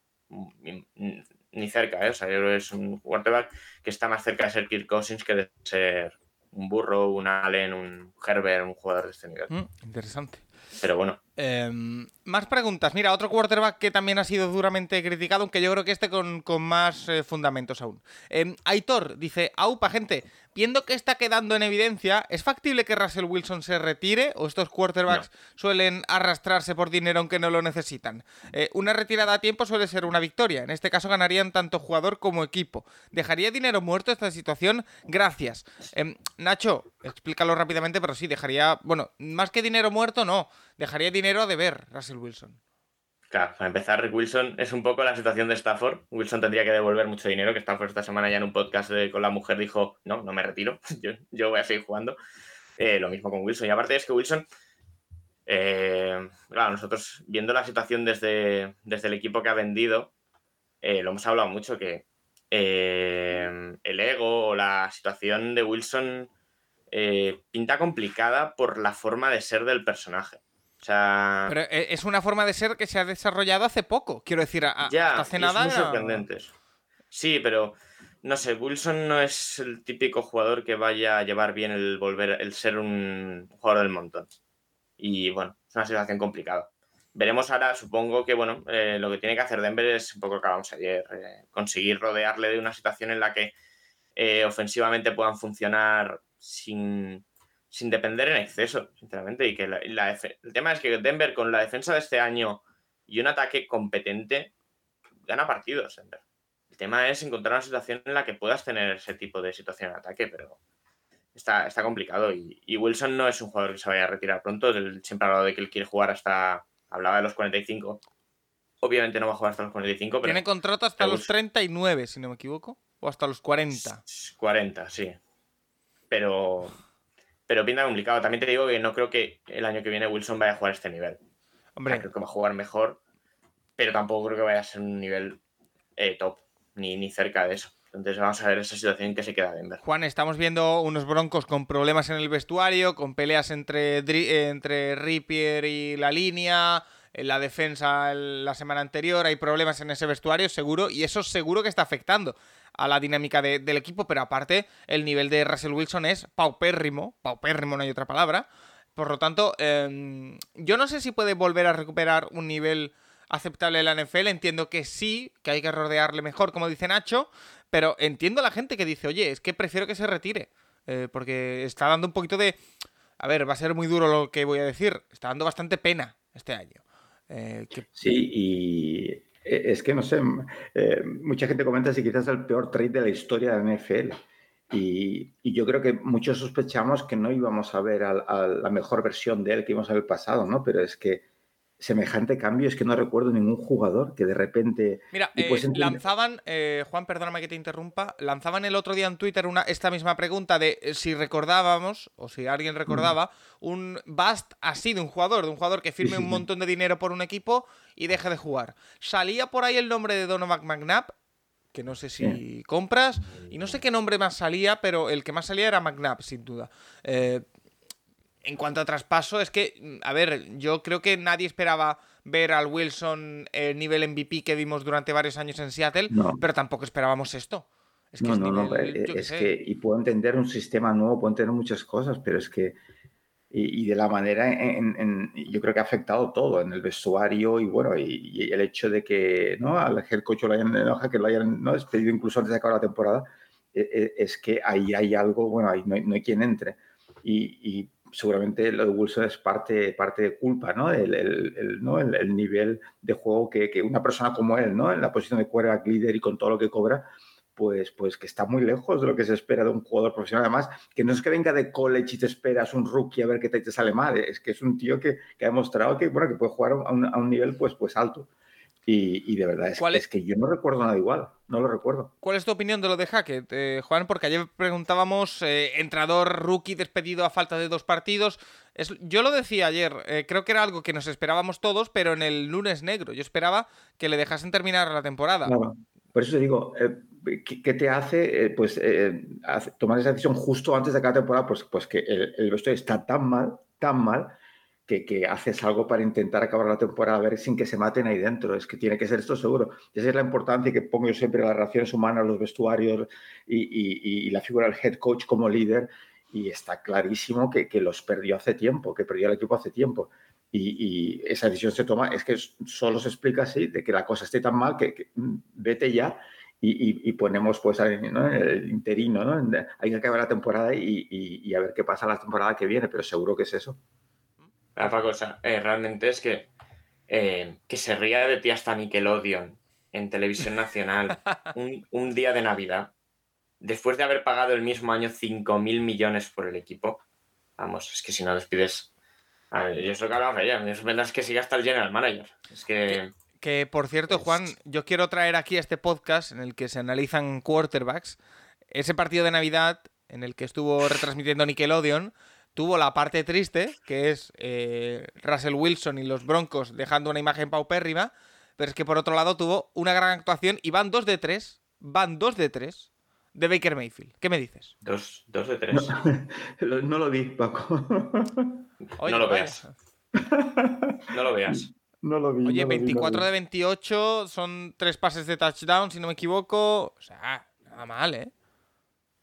Ni, cerca, ¿eh? O sea, es un quarterback que está más cerca de ser Kirk Cousins que de ser un Burro, un Allen, un Herbert, un jugador de este nivel. Mm, interesante. Pero bueno. Em, más preguntas. Mira, otro quarterback que también ha sido duramente criticado, aunque yo creo que este con, más eh, fundamentos aún. Eh, Aitor dice, aupa gente, viendo que está quedando en evidencia, ¿es factible que Russell Wilson se retire o estos quarterbacks suelen arrastrarse por dinero aunque no lo necesitan? Eh, una retirada a tiempo suele ser una victoria. En este caso ganarían tanto jugador como equipo. ¿Dejaría dinero muerto esta situación? Gracias. Em, Nacho, explícalo rápidamente, pero sí, dejaría, bueno, más que dinero muerto, no, dejaría dinero a deber Russell Wilson. Claro, para empezar, Wilson es un poco la situación de Stafford. Wilson tendría que devolver mucho dinero, que Stafford esta semana ya en un podcast con la mujer dijo, no, no me retiro, *laughs* yo, voy a seguir jugando. Eh, lo mismo con Wilson. Y aparte es que Wilson, eh, claro, nosotros viendo la situación desde, desde el equipo que ha vendido, eh, lo hemos hablado mucho, que el ego o la situación de Wilson pinta complicada por la forma de ser del personaje. O sea. Pero eh, es una forma de ser que se ha desarrollado hace poco. Quiero decir, ya, hace nada. muy sorprendentes. Sí, pero no sé, Wilson no es el típico jugador que vaya a llevar bien el volver, el ser un jugador del montón. Y bueno, es una situación complicada. Veremos ahora, supongo que bueno, eh, lo que tiene que hacer Denver es un poco lo que acabamos ayer, eh, conseguir rodearle de una situación en la que ofensivamente puedan funcionar sin, sin depender en exceso, sinceramente. Y que el tema es que Denver, con la defensa de este año y un ataque competente, gana partidos. Denver. El tema es encontrar una situación en la que puedas tener ese tipo de situación en ataque, pero está, está complicado. Y, Wilson no es un jugador que se vaya a retirar pronto. Él siempre ha hablado de que él quiere jugar hasta. Hablaba de los 45. Obviamente no va a jugar hasta los 45, pero. Tiene contrato hasta los 39, si no me equivoco. O hasta los 40. 40, sí. Pero pero pinta complicado. También te digo que no creo que el año que viene Wilson vaya a jugar a este nivel. Hombre. creo que va a jugar mejor, pero tampoco creo que vaya a ser un nivel eh, top, ni, ni cerca de eso. Entonces vamos a ver esa situación que se queda Denver. Juan, estamos viendo unos broncos con problemas en el vestuario, con peleas entre, entre Rippier y la línea, en la defensa la semana anterior, hay problemas en ese vestuario, seguro, y eso seguro que está afectando a la dinámica del equipo, pero aparte el nivel de Russell Wilson es paupérrimo, paupérrimo no hay otra palabra, por lo tanto, em, yo no sé si puede volver a recuperar un nivel aceptable en la NFL, entiendo que sí, que hay que rodearle mejor, como dice Nacho, pero entiendo a la gente que dice, oye, es que prefiero que se retire, eh, porque está dando un poquito de... A ver, va a ser muy duro lo que voy a decir, está dando bastante pena este año. Eh, sí, y es que no sé, eh, mucha gente comenta si quizás es el peor trade de la historia de la NFL. Y, yo creo que muchos sospechamos que no íbamos a ver a, la mejor versión de él que íbamos a ver pasado, ¿no? Pero es que semejante cambio es que no recuerdo ningún jugador que de repente... Mira, eh, lanzaban, eh, Juan, perdóname que te interrumpa, lanzaban el otro día en Twitter una, esta misma pregunta de eh, si recordábamos, o si alguien recordaba, un bust así de un jugador, de un jugador que firme un montón de dinero por un equipo y deje de jugar. Salía por ahí el nombre de Donovan McNabb, que no sé si compras, y no sé qué nombre más salía, pero el que más salía era McNabb, sin duda. Eh, en cuanto a traspaso, es que, mm, a ver, yo creo que nadie esperaba ver al Wilson el nivel MVP que vimos durante varios años en Seattle, pero tampoco esperábamos esto. Es que no, no, no, eh, es que, y puedo entender un sistema nuevo, puedo entender muchas cosas, pero es que, y, de la manera, en, yo creo que ha afectado todo, en el vestuario y bueno, y, el hecho de que, ¿no? Al head coach lo hayan, que lo hayan ¿no? despedido incluso antes de acabar la temporada, e, e, es que ahí hay algo, bueno, ahí no hay, no hay quien entre. y seguramente lo de Wilson es parte, parte de culpa, ¿no? El, el, ¿no? el, nivel de juego que, que, una persona como él, ¿no? En la posición de quarterback líder y con todo lo que cobra, pues, pues que está muy lejos de lo que se espera de un jugador profesional. Además, que no es que venga de college y te esperas un rookie a ver qué te, te sale mal, es que es un tío que, que, ha demostrado que, bueno, que puede jugar a un, a un nivel pues, pues alto. Y, de verdad, es, es, que yo no recuerdo nada igual, no lo recuerdo. ¿Cuál es tu opinión de lo de Hackett, eh, Juan? Porque ayer preguntábamos, eh, entrador rookie despedido a falta de dos partidos. Es, yo lo decía ayer, eh, creo que era algo que nos esperábamos todos, pero en el lunes negro. Yo esperaba que le dejasen terminar la temporada. por eso te digo, ¿qué, te hace pues, tomar esa decisión justo antes de cada temporada? Pues, pues que el, el vestuario está tan mal, tan mal, que, haces algo para intentar acabar la temporada a ver sin que se maten ahí dentro. Es que tiene que ser esto seguro. esa es la importancia que pongo yo siempre las relaciones humanas, los vestuarios y, la figura del head coach como líder. Y está clarísimo que, los perdió hace tiempo, que perdió el equipo hace tiempo. Y, esa decisión se toma, es que solo se explica así, de que la cosa esté tan mal que, mm, vete ya y, ponemos pues el interino, ¿no? Hay que acabar la temporada y, a ver qué pasa la temporada que viene, pero seguro que es eso. La otra cosa, eh, realmente es que eh, que se ría de ti hasta Nickelodeon en televisión nacional *laughs* un, día de Navidad, después de haber pagado el mismo año 5 mil millones por el equipo. Vamos, es que si no despides. A ver, yo es lo que hablaba ayer, es verdad que sigue hasta el general manager. Es que. Que por cierto, Juan, yo quiero traer aquí este podcast en el que se analizan quarterbacks. Ese partido de Navidad en el que estuvo retransmitiendo Nickelodeon tuvo la parte triste, que es eh, Russell Wilson y los Broncos dejando una imagen paupérrima, pero es que por otro lado tuvo una gran actuación y van dos de tres, van dos de tres de Baker Mayfield. ¿Qué me dices? Dos, dos de tres. No, *laughs* lo vi, Paco. no lo veas. No lo veas. No lo vi. Oye, 24 de 28 son tres pases de touchdown, si no me equivoco. O sea, nada mal, ¿eh?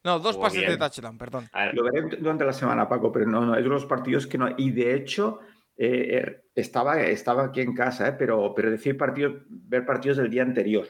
No, dos pases de touchdown, perdón. Lo veré durante la semana, Paco, pero no, no, es de los partidos que no. Y de hecho, eh, er, estaba, estaba aquí en casa, ¿eh? pero, pero decir partidos, ver partidos del día anterior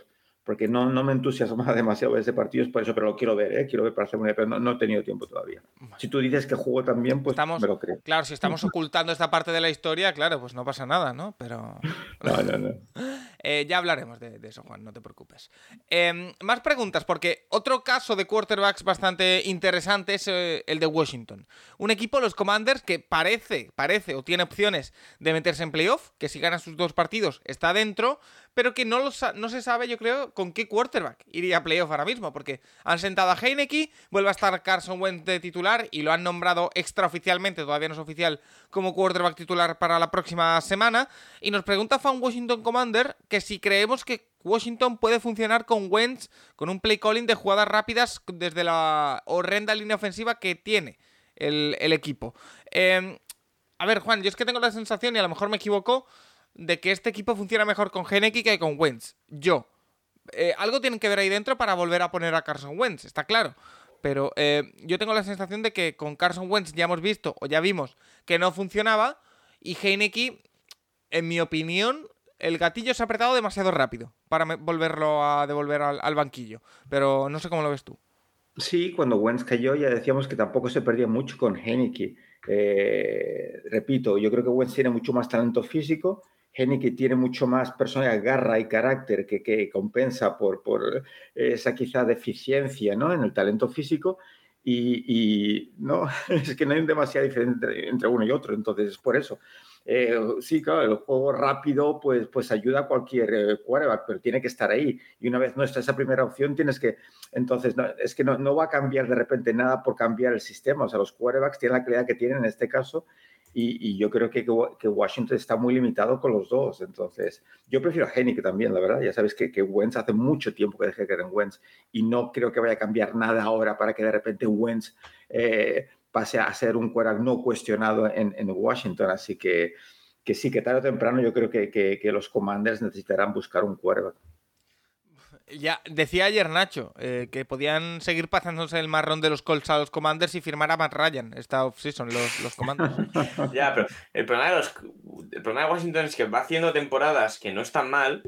porque no, no me entusiasma *laughs* demasiado ese partido, es por eso, pero lo quiero ver, ¿eh? quiero ver para hacer una pero no, no, he tenido tiempo todavía. Si tú dices que jugó también, pues estamos, me lo creo. Claro, si estamos *laughs* ocultando esta parte de la historia, claro, pues no pasa nada, ¿no? Pero... no, no, no. *laughs* Eh, ya hablaremos de, eso, Juan, no te preocupes. Em, más preguntas, porque otro caso de quarterbacks bastante interesante es eh, el de Washington. Un equipo, los Commanders, que parece, parece o tiene opciones de meterse en playoff, que si gana sus dos partidos está dentro, pero que no, no se sabe, yo creo, con qué quarterback iría a playoff ahora mismo, porque han sentado a Heineke, vuelve a estar Carson Wentz de titular y lo han nombrado extraoficialmente, todavía no es oficial, como quarterback titular para la próxima semana. Y nos pregunta Fan Washington Commander que si creemos que Washington puede funcionar con Wentz, con un play calling de jugadas rápidas desde la horrenda línea ofensiva que tiene el, equipo. Em, a ver, Juan, yo es que tengo la sensación, y a lo mejor me equivoco, de que este equipo funciona mejor con Geneki que con Wentz. Yo. Eh, algo tienen que ver ahí dentro para volver a poner a Carson Wentz, está claro. Pero eh, yo tengo la sensación de que con Carson Wentz ya hemos visto o ya vimos que no funcionaba. Y Heineke, en mi opinión, el gatillo se ha apretado demasiado rápido para volverlo a devolver al, banquillo. Pero no sé cómo lo ves tú. Sí, cuando Wentz cayó ya decíamos que tampoco se perdía mucho con Heineke. Eh, repito, yo creo que Wentz tiene mucho más talento físico que tiene mucho más personalidad, garra y carácter que, compensa por, esa quizá deficiencia ¿no? en el talento físico. Y, no, *laughs* es que no hay demasiada diferencia entre uno y otro, entonces es por eso. Eh, sí, claro, el juego rápido pues, pues ayuda a cualquier eh, quarterback, pero tiene que estar ahí. Y una vez no está esa primera opción, tienes que, entonces, es que no, no, va a cambiar de repente nada por cambiar el sistema. O sea, los quarterbacks tienen la calidad que tienen en este caso y, yo creo que, Washington está muy limitado con los dos. Entonces, yo prefiero a que también, la verdad. Ya sabes que, que Wentz hace mucho tiempo que dejé que era en Wentz y no creo que vaya a cambiar nada ahora para que de repente Wentz eh, pase a ser un quarterback no cuestionado en, en, Washington. Así que, que sí, que tarde o temprano yo creo que, que los Commanders necesitarán buscar un quarterback. Ya, decía ayer Nacho eh, que podían seguir pasándose el marrón de los Colts a los Commanders y firmar a Matt Ryan esta offseason, los, los Commanders. *laughs* ya, pero el problema, de los, el problema de Washington es que va haciendo temporadas que no están mal.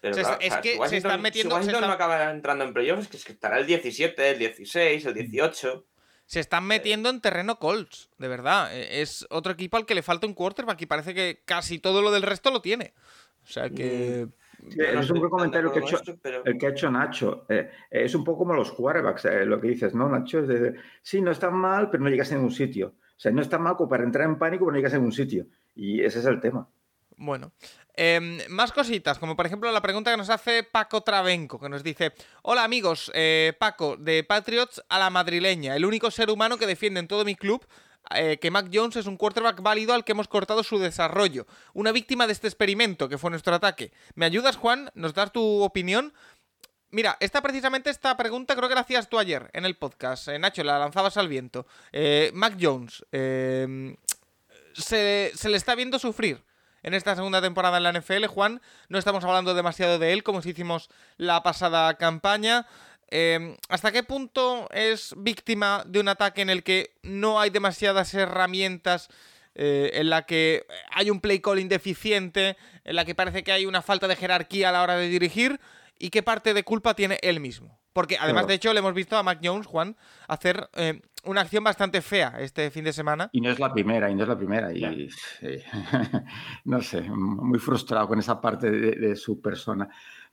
Pero es que se están metiendo. Si Washington no acaba entrando en playoffs, es que estará el 17, el 16, el 18. Se están metiendo en terreno Colts, de verdad. E, es otro equipo al que le falta un quarterback y parece que casi todo lo del resto lo tiene. O sea que. Mm es un buen comentario que ha hecho, el que ha hecho Nacho. Eh, es un poco como los quarterbacks, eh, lo que dices, ¿no, Nacho? Es de, sí, no está mal, pero no llegas a ningún sitio. O sea, no está mal como para entrar en pánico, pero no llegas a ningún sitio. Y ese es el tema. Bueno, em, más cositas, como por ejemplo la pregunta que nos hace Paco Travenco, que nos dice, hola amigos, eh, Paco, de Patriots a la madrileña, el único ser humano que defiende en todo mi club eh, que Mac Jones es un quarterback válido al que hemos cortado su desarrollo. Una víctima de este experimento que fue nuestro ataque. ¿Me ayudas, Juan? ¿Nos das tu opinión? Mira, esta precisamente esta pregunta creo que la hacías tú ayer en el podcast. Eh, Nacho, la lanzabas al viento. Mac Jones, se, se le está viendo sufrir en esta segunda temporada en la NFL. Juan, no estamos hablando demasiado de él como si hicimos la pasada campaña. Em, ¿Hasta qué punto es víctima de un ataque en el que no hay demasiadas herramientas, eh, en la que hay un play calling deficiente, en la que parece que hay una falta de jerarquía a la hora de dirigir? y qué parte de culpa tiene él mismo. Porque además, Claro. de hecho, le hemos visto a Mac Jones, Juan, hacer eh, una acción bastante fea este fin de semana. Y no es la primera, y no es la primera. Y, sí, *laughs* no sé, muy frustrado con esa parte de, de su persona.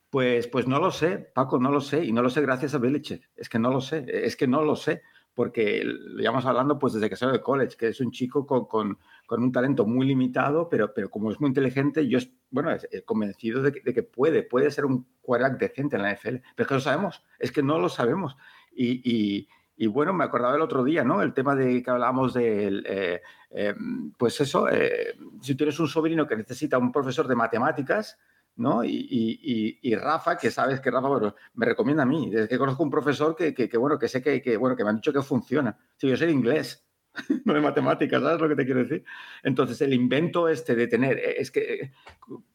Pues, pues no lo sé, Paco, no lo sé. Y no lo sé gracias a Belichick. Es que no lo sé, es que no lo sé. Porque lo llevamos hablando pues desde que salió de college, que es un chico con, con, un talento muy limitado, pero, pero como es muy inteligente, yo bueno, es, es convencido de que, de puede, puede ser un quarterback decente en la NFL. Pero es que lo sabemos, es que no lo sabemos. Y, y, bueno, me acordaba el otro día, ¿no? El tema de que hablábamos del, eh, eh, pues eso, eh, si tienes un sobrino que necesita un profesor de matemáticas, ¿no? Y, y, y, Rafa, que sabes que Rafa bueno, me recomienda a mí, desde que conozco un profesor que, que, que bueno, que sé que, que, bueno, que me han dicho que funciona. Si yo sé inglés, *laughs* no de matemáticas, ¿sabes lo que te quiero decir? Entonces, el invento este de tener, eh, es que,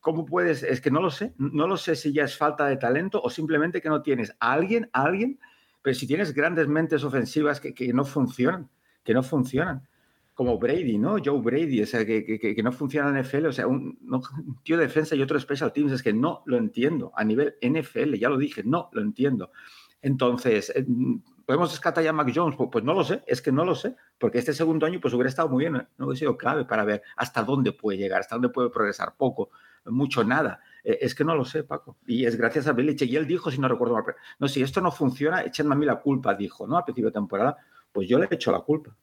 ¿cómo puedes? Es que no lo sé, no lo sé si ya es falta de talento o simplemente que no tienes a alguien, a alguien, pero si tienes grandes mentes ofensivas que, que no funcionan, que no funcionan como Brady, ¿no? Joe Brady, o sea, que, que, que no funciona en NFL, o sea, un, tío de defensa y otro special teams, es que no lo entiendo a nivel NFL, ya lo dije, no lo entiendo. Entonces, eh, ¿podemos descartar ya a Mac Jones? Pues, pues, no lo sé, es que no lo sé, porque este segundo año pues hubiera estado muy bien, no hubiera sido clave para ver hasta dónde puede llegar, hasta dónde puede progresar, poco, mucho, nada. Eh, es que no lo sé, Paco. Y es gracias a Belichick. Y él dijo, si no recuerdo mal, no, si esto no funciona, echenme a mí la culpa, dijo, ¿no? A principio de temporada, pues yo le he hecho la culpa.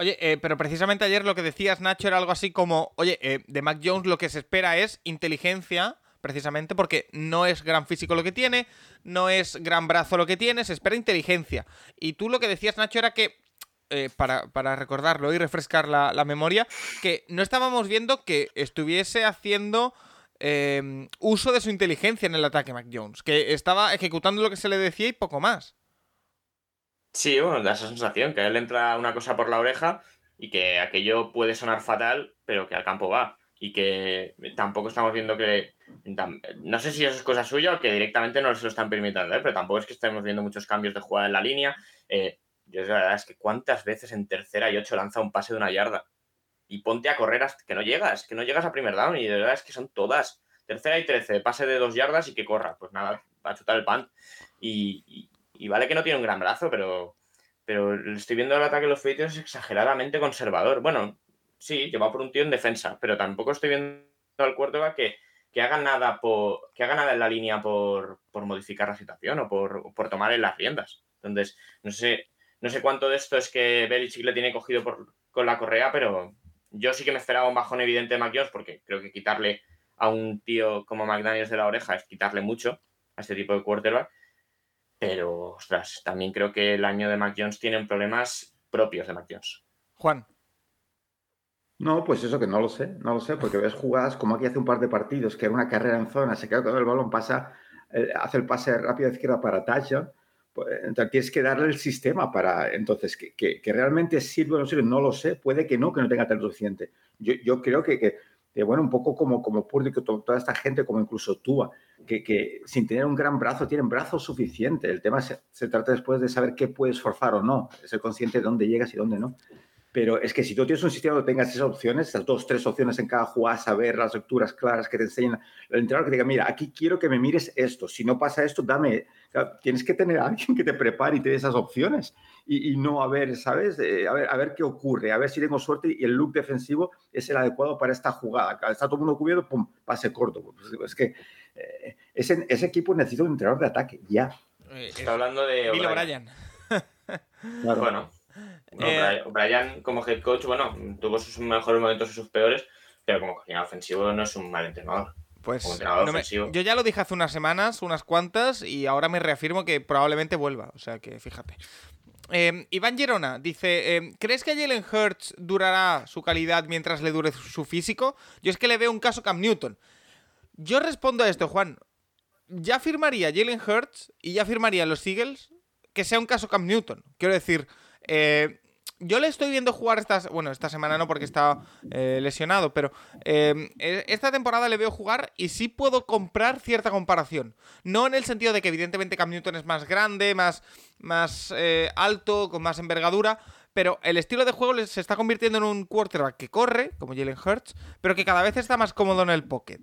Oye, eh, pero precisamente ayer lo que decías, Nacho, era algo así como, oye, eh, de Mac Jones lo que se espera es inteligencia, precisamente porque no es gran físico lo que tiene, no es gran brazo lo que tiene, se espera inteligencia. Y tú lo que decías, Nacho, era que, eh, para, para, recordarlo y refrescar la, la, memoria, que no estábamos viendo que estuviese haciendo... Eh, uso de su inteligencia en el ataque Mac Jones, que estaba ejecutando lo que se le decía y poco más. Sí, bueno, da esa sensación, que a él entra una cosa por la oreja y que aquello puede sonar fatal, pero que al campo va. Y que tampoco estamos viendo que. No sé si eso es cosa suya o que directamente no se lo están permitiendo, ¿eh? pero tampoco es que estemos viendo muchos cambios de jugada en la línea. Eh, yo la verdad es que cuántas veces en tercera y ocho lanza un pase de una yarda y ponte a correr hasta que no llegas, que no llegas a primer down y de verdad es que son todas. Tercera y trece, pase de dos yardas y que corra. Pues nada, va a chutar el pan. Y, y, y vale que no tiene un gran brazo, pero, pero estoy viendo el ataque de los Patriots exageradamente conservador. Bueno, sí, lleva por un tío en defensa, pero tampoco estoy viendo al quarterback que, que haga nada por que haga nada en la línea por, por modificar la situación o por, por tomar en las riendas. Entonces, no sé, no sé cuánto de esto es que Belichick le tiene cogido por, con la correa, pero yo sí que me esperaba un bajón evidente de Mac Jones porque creo que quitarle a un tío como McDaniels de la oreja es quitarle mucho a este tipo de quarterback. Pero, ostras, también creo que el año de Mac Jones tienen problemas propios de Mac Jones. Juan. No, pues eso que no lo sé, no lo sé, porque ves jugadas como aquí hace un par de partidos, que era una carrera en zona, se queda con el balón, pasa, eh, hace el pase rápido de izquierda para touchdown, pues, entonces tienes que darle el sistema para, entonces, que, que, que, realmente sirve o no sirve, no lo sé, puede que no, que no tenga talento suficiente. Yo, yo creo que, que, que, bueno, un poco como, como público, toda esta gente, como incluso Túa, que, sin tener un gran brazo, tienen brazo suficiente. El tema se, trata después de saber qué puedes forzar o no, ser consciente de dónde llegas y dónde no. Pero es que si tú tienes un sistema donde tengas esas opciones, esas dos, tres opciones en cada jugada, saber las lecturas claras que te enseñan, el entrenador que diga, mira, aquí quiero que me mires esto, si no pasa esto, dame, tienes que tener a alguien que te prepare y te dé esas opciones y, y no a ver, ¿sabes? Eh, a, ver, a ver qué ocurre, a ver si tengo suerte y el look defensivo es el adecuado para esta jugada. Está todo el mundo cubierto, pum, pase corto. Pues, es que eh, ese, ese, equipo necesita un entrenador de ataque, ya. Está hablando de Bill O'Brien. *laughs* claro. Bueno. No, eh, Brian, como head coach, bueno, tuvo sus mejores momentos y sus peores, pero como coordinador ofensivo no es un mal entrenador. Pues no me, yo ya lo dije hace unas semanas, unas cuantas, y ahora me reafirmo que probablemente vuelva. O sea que fíjate. Eh, Iván Gerona dice: eh, ¿Crees que Jalen Hurts durará su calidad mientras le dure su físico? Yo es que le veo un caso Cam Newton. Yo respondo a esto, Juan. Ya firmaría Jalen Hurts y ya firmaría los Eagles que sea un caso Cam Newton. Quiero decir, eh, yo le estoy viendo jugar esta, bueno, esta semana no porque está eh, lesionado, pero eh, esta temporada le veo jugar y sí puedo comprar cierta comparación. No en el sentido de que evidentemente Cam Newton es más grande, más, más alto, con más envergadura, pero el estilo de juego se está convirtiendo en un quarterback que corre, como Jalen Hurts, pero que cada vez está más cómodo en el pocket.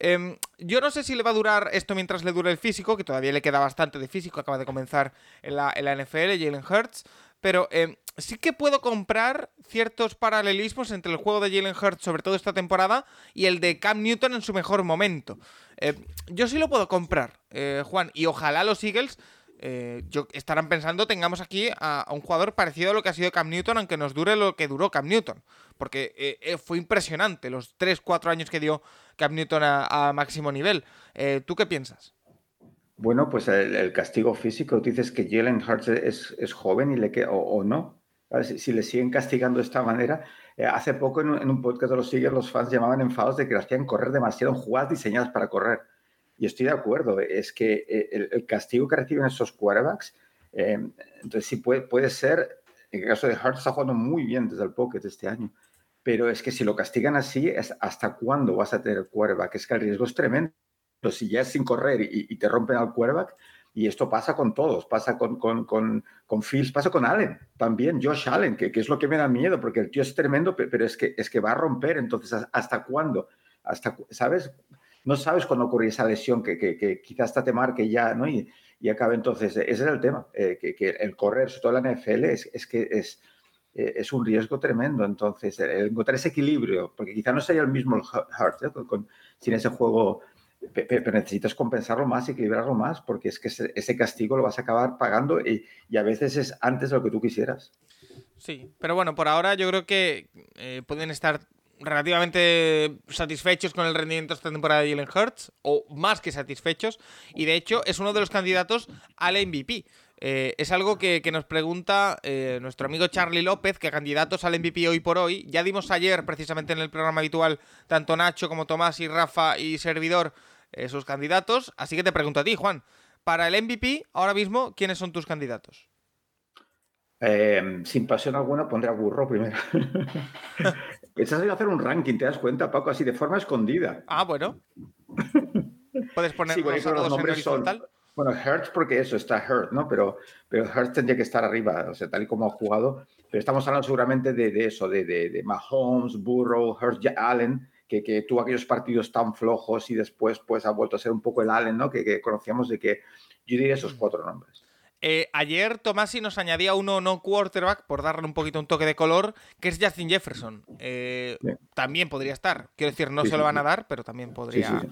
Em, yo no sé si le va a durar esto mientras le dure el físico, que todavía le queda bastante de físico, acaba de comenzar en la, NFL, Jalen Hurts, pero em, sí que puedo comprar ciertos paralelismos entre el juego de Jalen Hurts, sobre todo esta temporada, y el de Cam Newton en su mejor momento. Em, yo sí lo puedo comprar, eh, Juan, y ojalá los Eagles eh, yo, estarán pensando, tengamos aquí a, un jugador parecido a lo que ha sido Cam Newton, aunque nos dure lo que duró Cam Newton. Porque eh, fue impresionante los 3-4 años que dio Cam Newton a, máximo nivel. ¿Tú qué piensas? Bueno, pues el, castigo físico, tú dices que Jalen Hurts es, joven y le que, o, no. Si, le siguen castigando de esta manera, hace poco en un, podcast de los Sigues los fans llamaban enfados de que lo hacían correr demasiado en jugadas diseñadas para correr. Y estoy de acuerdo, es que eh, el, castigo que reciben esos quarterbacks, eh, entonces sí puede, puede ser, en el caso de Hart está jugando muy bien desde el pocket este año, pero es que si lo castigan así, ¿hasta cuándo vas a tener quarterback? Es que el riesgo es tremendo. Si ya es sin correr y, te rompen al quarterback, y esto pasa con todos, pasa con, con, con, con Fields, pasa con Allen también, Josh Allen, que, es lo que me da miedo, porque el tío es tremendo, pero es que, es que va a romper, entonces, ¿hasta cuándo? Hasta, ¿Sabes? no sabes cuándo ocurre esa lesión que, que, quizás te marque ya, ¿no? Y, y acabe entonces, ese es el tema, eh, que, el correr, sobre todo en la NFL, es, es que es, eh, es un riesgo tremendo. Entonces, encontrar ese equilibrio, porque quizá no sería el mismo el Heart, ¿eh? con, sin ese juego, pero necesitas compensarlo más, equilibrarlo más, porque es que ese, castigo lo vas a acabar pagando y, a veces es antes de lo que tú quisieras. Sí, pero bueno, por ahora yo creo que pueden estar relativamente satisfechos con el rendimiento esta temporada de Jalen Hurts, o más que satisfechos, y de hecho es uno de los candidatos al MVP. Eh, es algo que, nos pregunta eh, nuestro amigo Charlie López, que candidatos al MVP hoy por hoy. Ya dimos ayer, precisamente en el programa habitual, tanto Nacho como Tomás y Rafa y Servidor, eh, sus candidatos. Así que te pregunto a ti, Juan, para el MVP, ahora mismo, ¿quiénes son tus candidatos? sin pasión alguna pondré a Burro primero. *laughs* Estás a hacer un ranking, ¿te das cuenta, Paco? Así de forma escondida. Ah, bueno. *laughs* Puedes poner sí, bueno, los nombres son, Bueno, Hertz porque eso está Hertz, ¿no? Pero, pero Hertz tendría que estar arriba, o sea, tal y como ha jugado. Pero estamos hablando seguramente de, eso, de, de, Mahomes, Burrow, Hertz, Allen, que, que, tuvo aquellos partidos tan flojos y después pues ha vuelto a ser un poco el Allen, ¿no? Que, que conocíamos de que yo diría esos cuatro nombres. Eh, ayer Tomasi nos añadía uno no quarterback, por darle un poquito un toque de color, que es Justin Jefferson. Eh, también podría estar. Quiero decir, no se lo van a dar, pero también podría,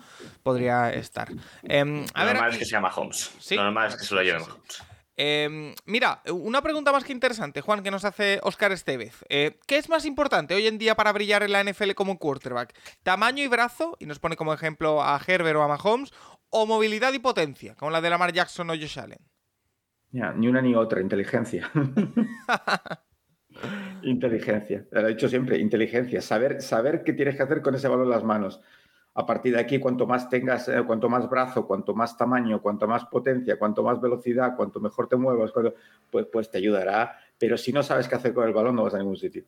podría estar. Em, a lo ver, normal es que se llama Holmes. Lo normal es que se lo lleven Holmes. Em, mira, una pregunta más que interesante, Juan, que nos hace Oscar Estevez. Eh, ¿Qué es más importante hoy en día para brillar en la NFL como quarterback? ¿Tamaño y brazo? Y nos pone como ejemplo a Herbert o a Mahomes. ¿O movilidad y potencia, como la de Lamar Jackson o Josh Allen? Ni una ni otra, inteligencia. *laughs* inteligencia, lo he dicho siempre, inteligencia, saber, saber qué tienes que hacer con ese balón en las manos. A partir de aquí, cuanto más tengas, eh, cuanto más brazo, cuanto más tamaño, cuanto más potencia, cuanto más velocidad, cuanto mejor te muevas, pues, pues te ayudará. Pero si no sabes qué hacer con el balón, no vas a ningún sitio.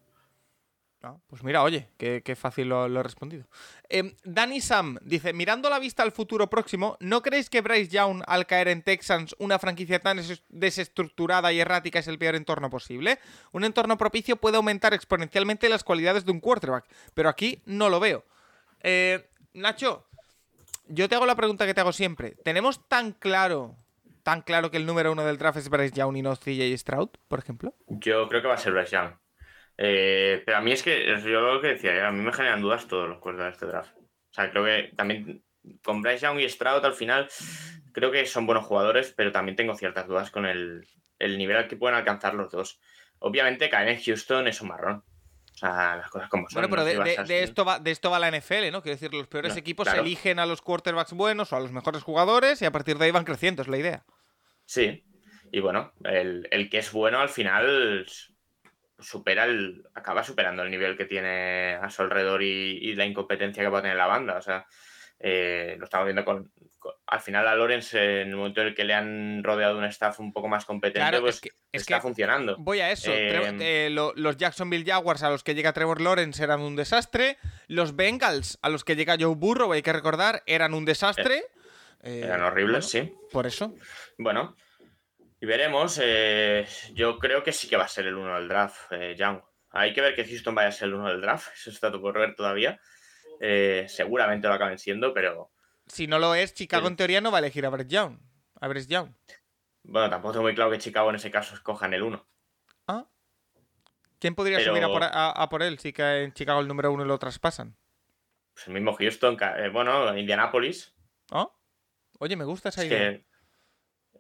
Pues mira, oye, qué, fácil lo, he respondido. Eh, Danny Sam dice: Mirando la vista al futuro próximo, ¿no creéis que Bryce Young, al caer en Texans, una franquicia tan desestructurada y errática, es el peor entorno posible? Un entorno propicio puede aumentar exponencialmente las cualidades de un quarterback, pero aquí no lo veo. Eh, Nacho, yo te hago la pregunta que te hago siempre: ¿Tenemos tan claro tan claro que el número uno del draft es Bryce Young y no CJ Stroud, por ejemplo? Yo creo que va a ser Bryce Young. Eh, pero a mí es que, yo lo que decía, eh, a mí me generan dudas todos los cuerdas de este draft. O sea, creo que también con Bryce Young y Stroud al final creo que son buenos jugadores, pero también tengo ciertas dudas con el, nivel al que pueden alcanzar los dos. Obviamente caer en Houston es un marrón. O sea, las cosas como son. Bueno, pero de, esto va, de esto va la NFL, ¿no? Quiero decir, los peores equipos eligen a los quarterbacks buenos o a los mejores jugadores y a partir de ahí van creciendo, es la idea. Sí. Y bueno, el, el que es bueno al final supera el, acaba superando el nivel que tiene a su alrededor y, la incompetencia que va a tener la banda. O sea, eh, lo estamos viendo con, al final a Lorenz en el momento en el que le han rodeado un staff un poco más competente, pues está funcionando. Voy a eso. Eh, eh, los Jacksonville Jaguars a los que llega Trevor Lawrence eran un desastre. Los Bengals a los que llega Joe Burrow, hay que recordar, eran un desastre. eran horribles, sí. Por eso. Bueno, y veremos, eh, yo creo que sí que va a ser el 1 del draft, eh, Young. Hay que ver que Houston vaya a ser el 1 del draft, *laughs* eso está por ver todavía. eh, seguramente lo acaben siendo, pero... Si no lo es, Chicago en teoría no va a elegir a Brett Young. A Brett Young. Bueno, tampoco tengo muy claro que Chicago en ese caso escojan el 1. Ah. ¿Quién podría Pero- subir a por, a- a por él si que en Chicago el número uno lo traspasan? Pues el mismo Houston, eh, bueno, Indianapolis. ¿Ah? Oye, me gusta esa Es idea. que-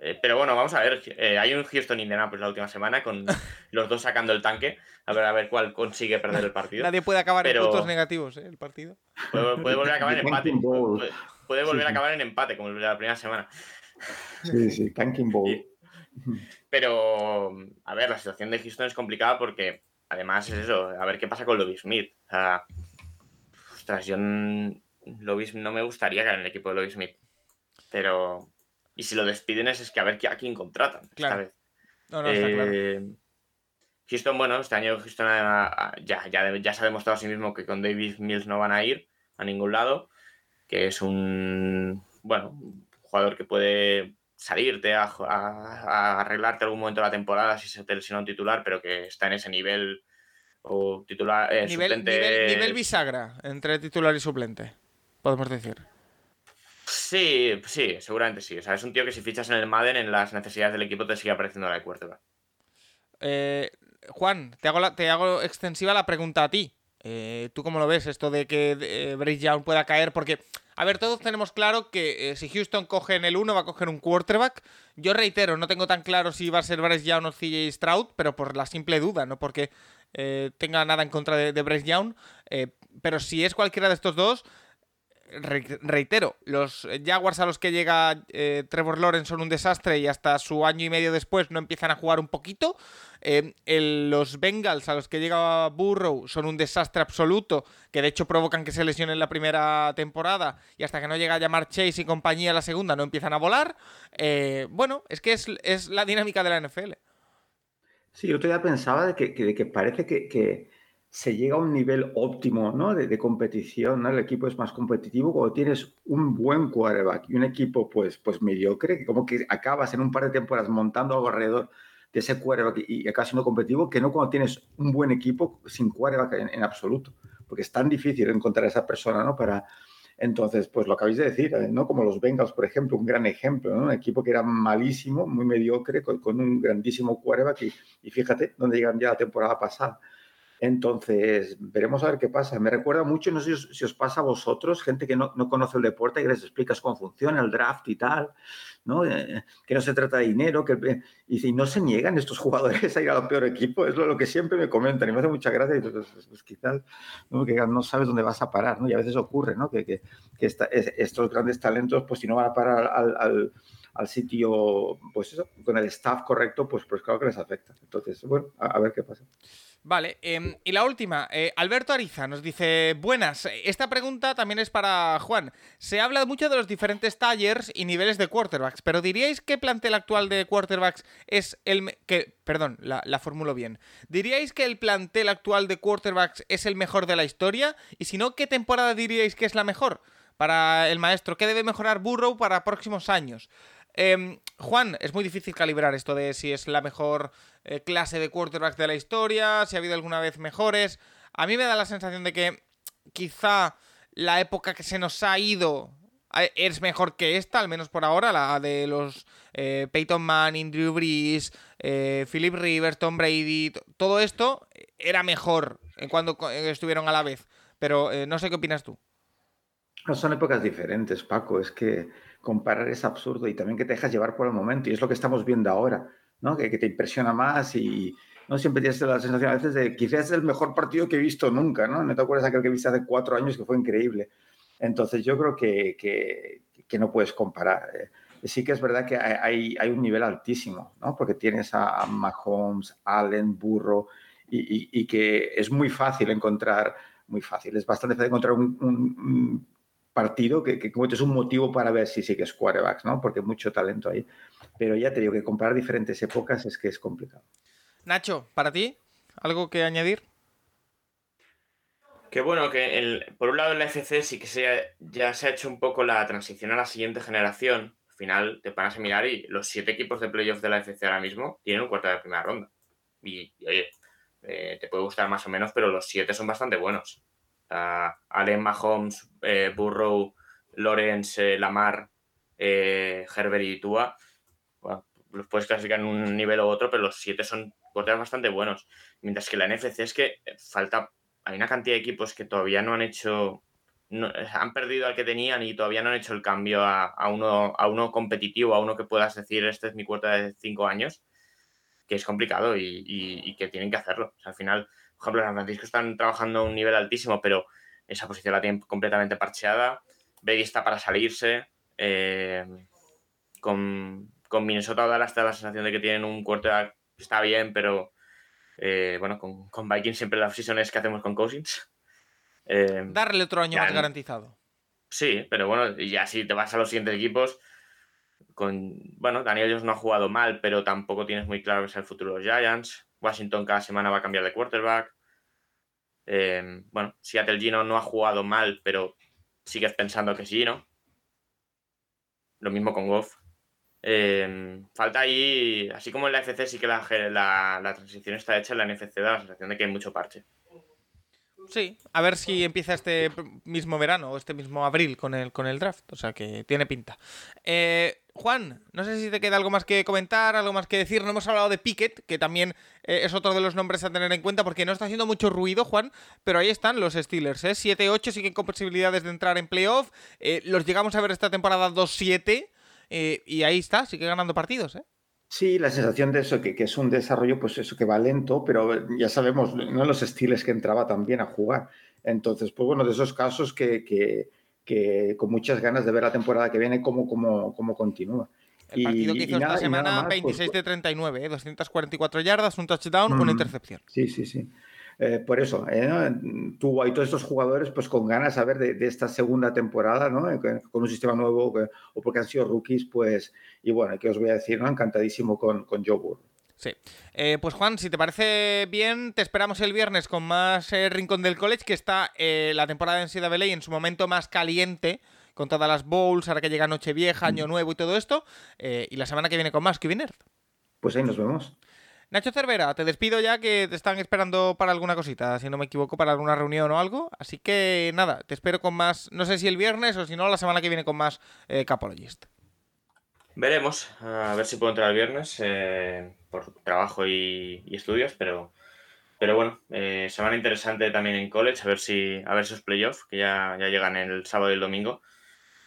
eh, pero bueno, vamos a ver. eh, hay un Houston-Indianapolis la última semana con *laughs* los dos sacando el tanque. A ver, a ver cuál consigue perder el partido. Nadie puede acabar pero- en puntos negativos, ¿eh? El partido. Puede, puede volver a acabar en empate. Puede, puede volver Sí, a acabar en empate, como el de la primera semana. Sí, sí, Tanking Bowl. *laughs* Y- Pero, a ver, la situación de Houston es complicada porque, además, es eso. A ver qué pasa con Lovie Smith. O sea, ostras, yo. Lovie- no me gustaría caer en el equipo de Lovie Smith. Pero. Y si lo despiden es, es que a ver a quién contratan. esta Claro. vez. No, no, está claro. Eh, Houston, bueno, este año Houston ya, ya, ya se ha demostrado a sí mismo que con David Mills no van a ir a ningún lado, que es un, bueno, un jugador que puede salirte a, a- a arreglarte algún momento de la temporada si se te lesiona un titular, pero que está en ese nivel o titular eh, Nivel, suplente. nivel, nivel bisagra entre titular y suplente, podemos decir. Sí, sí, seguramente sí. O sea, es un tío que si fichas en el Madden, en las necesidades del equipo te sigue apareciendo la de quarterback. Eh, Juan, te hago, te hago extensiva la pregunta a ti. Eh, ¿Tú cómo lo ves esto de que eh, Bryce Young pueda caer? Porque, a ver, todos tenemos claro que eh, si Houston coge en el 1 va a coger un quarterback. Yo reitero, no tengo tan claro si va a ser Bryce Young o CJ Stroud, pero por la simple duda, no porque eh, tenga nada en contra de, de Bryce Young. eh, pero si es cualquiera de estos dos, re- reitero, los Jaguars a los que llega eh, Trevor Lawrence son un desastre y hasta su año y medio después no empiezan a jugar un poquito. Eh, los Bengals a los que llega Burrow son un desastre absoluto, que de hecho provocan que se lesionen la primera temporada y hasta que no llega a llamar Chase y compañía la segunda no empiezan a volar. Eh, bueno, es que es, la dinámica de la NFL. Sí, otro día pensaba de que, parece que se llega a un nivel óptimo ¿no? de, competición. El equipo es más competitivo cuando tienes un buen quarterback y un equipo pues, pues mediocre, que como que acabas en un par de temporadas montando algo alrededor de ese quarterback y, y acabas siendo competitivo, que no cuando tienes un buen equipo sin quarterback en, absoluto, porque es tan difícil encontrar a esa persona, ¿no? Para, entonces, pues lo acabáis de decir, ¿eh? ¿no? Como los Bengals, por ejemplo, un gran ejemplo, ¿no? Un equipo que era malísimo, muy mediocre, con, un grandísimo quarterback y fíjate dónde llegan ya la temporada pasada. Entonces, veremos a ver qué pasa. Me recuerda mucho, no sé si os, pasa a vosotros, gente que no, no conoce el deporte, que les explicas cómo funciona el draft y tal, ¿no? Eh, que no se trata de dinero, que y, dice, y no se niegan estos jugadores *laughs* a ir al peor equipo, es lo, que siempre me comentan y me hace mucha gracia. Y, pues, pues, quizás ¿no? sabes dónde vas a parar, ¿no? Y a veces ocurre, ¿no? Que, que, que estos grandes talentos, pues si no van a parar al, al sitio, pues eso, con el staff correcto, pues, pues claro que les afecta. Entonces, bueno, a ver qué pasa. Vale, eh, y la última, eh, Alberto Ariza nos dice, buenas, esta pregunta también es para Juan. Se habla mucho de los diferentes tallers y niveles de quarterbacks, pero ¿diríais que el plantel actual de quarterbacks es el... que Perdón, la, la formulo bien. ¿Diríais que el plantel actual de quarterbacks es el mejor de la historia? Y si no, ¿qué temporada diríais que es la mejor para el maestro? ¿Qué debe mejorar Burrow para próximos años? Eh, Juan, es muy difícil calibrar esto de si es la mejor eh, clase de quarterbacks de la historia, si ha habido alguna vez mejores. A mí me da la sensación de que quizá la época que se nos ha ido eh, es mejor que esta, al menos por ahora, la de los eh, Peyton Manning, Drew Brees, Philip Rivers, Tom Brady, todo esto era mejor cuando estuvieron a la vez. Pero no sé qué opinas tú. Son épocas diferentes, Paco. Es que comparar es absurdo y también que te dejas llevar por el momento. Y es lo que estamos viendo ahora, ¿no? Que, que te impresiona más y no siempre tienes la sensación a veces de quizás es el mejor partido que he visto nunca, ¿no? ¿No te acuerdas aquel que viste hace cuatro años que fue increíble? Entonces yo creo que, que, que no puedes comparar. Sí que es verdad que hay, hay un nivel altísimo, ¿no? Porque tienes a, Mahomes, Allen, Burro y, y, y, que es muy fácil encontrar, muy fácil, es bastante fácil encontrar un, un partido que, que como es un motivo para ver si sí que es quarterbacks, ¿no? Porque mucho talento ahí. Pero ya te digo que comparar diferentes épocas es que es complicado. Nacho, para ti, ¿algo que añadir? Que bueno, que el, por un lado en la FC sí que se, ya se ha hecho un poco la transición a la siguiente generación. Al final te paras a mirar y los siete equipos de playoffs de la FC ahora mismo tienen un cuarto de primera ronda. Y, y oye, eh, te puede gustar más o menos, pero los siete son bastante buenos. Allen Mahomes, eh, Burrow, Lawrence, Lamar, Herbert y Tua. los puedes clasificar en un nivel u otro, pero los siete son quarterbacks bastante buenos. Mientras que la NFC es que falta, hay una cantidad de equipos que todavía no han hecho, han perdido al que tenían y todavía no han hecho el cambio a, uno, a uno competitivo, a uno que puedas decir, este es mi cuarta de cinco años, que es complicado y, que tienen que hacerlo. al final, por ejemplo, San Francisco están trabajando a un nivel altísimo, pero esa posición la tienen completamente parcheada. Brady está para salirse. Eh, con, con Minnesota Dallas está la sensación de que tienen un quarterback está bien, pero eh, bueno, con, con, Vikings siempre la season es que hacemos con Cousins. Eh, Darle otro año más garantizado. Sí, pero bueno, ya si te vas a los siguientes equipos, con bueno, Daniel Jones no ha jugado mal, pero tampoco tienes muy claro que es el futuro de los Giants. Washington cada semana va a cambiar de quarterback. Eh, bueno, Seattle Gino no ha jugado mal, pero sigues pensando que sí, ¿no? Lo mismo con Goff. Em, falta ahí, así como en la FC sí que la, la, transición está hecha, en la NFC da la sensación de que hay mucho parche. Sí, a ver si empieza este mismo verano o este mismo abril con el, con el draft. O sea que tiene pinta. Eh, Juan, no sé si te queda algo más que comentar, algo más que decir. No hemos hablado de Pickett, que también eh, es otro de los nombres a tener en cuenta porque no está haciendo mucho ruido, Juan. Pero ahí están los Steelers, ¿eh? 7-8 siguen con posibilidades de entrar en playoff. Eh, los llegamos a ver esta temporada 2-7. Eh, y ahí está, sigue ganando partidos, ¿eh? Sí, la sensación de eso, que, que, es un desarrollo, pues eso que va lento, pero ya sabemos, no los estilos que entraba también a jugar. Entonces, pues bueno, de esos casos que, que, que con muchas ganas de ver la temporada que viene cómo, cómo, cómo continúa. El partido que hizo esta semana, 26 pues de 39, ¿eh? 244 yardas, un touchdown, una intercepción. Sí, sí, sí. Eh, por eso, eh, tuvo ahí todos estos jugadores pues con ganas a ver de, esta segunda temporada, ¿no? Eh, con un sistema nuevo o porque han sido rookies, pues, y bueno, ¿qué os voy a decir? ¿no? Encantadísimo con, con Joe Burrow. Sí. pues Juan, si te parece bien, te esperamos el viernes con más Rincón del College, que está la temporada en CWA en su momento más caliente, con todas las bowls, ahora que llega Nochevieja, Año mm. Nuevo y todo esto, y la semana que viene con más, que Pues ahí nos vemos. Nacho Cervera, te despido ya que te están esperando para alguna cosita, si no me equivoco, para alguna reunión o algo. Así que nada, te espero con más, no sé si el viernes o si no, la semana que viene con más eh, Capologist. Veremos, a ver si puedo entrar el viernes eh, por trabajo y, estudios, pero, pero bueno, eh, semana interesante también en college, a ver si a ver esos playoffs que ya, ya llegan el sábado y el domingo.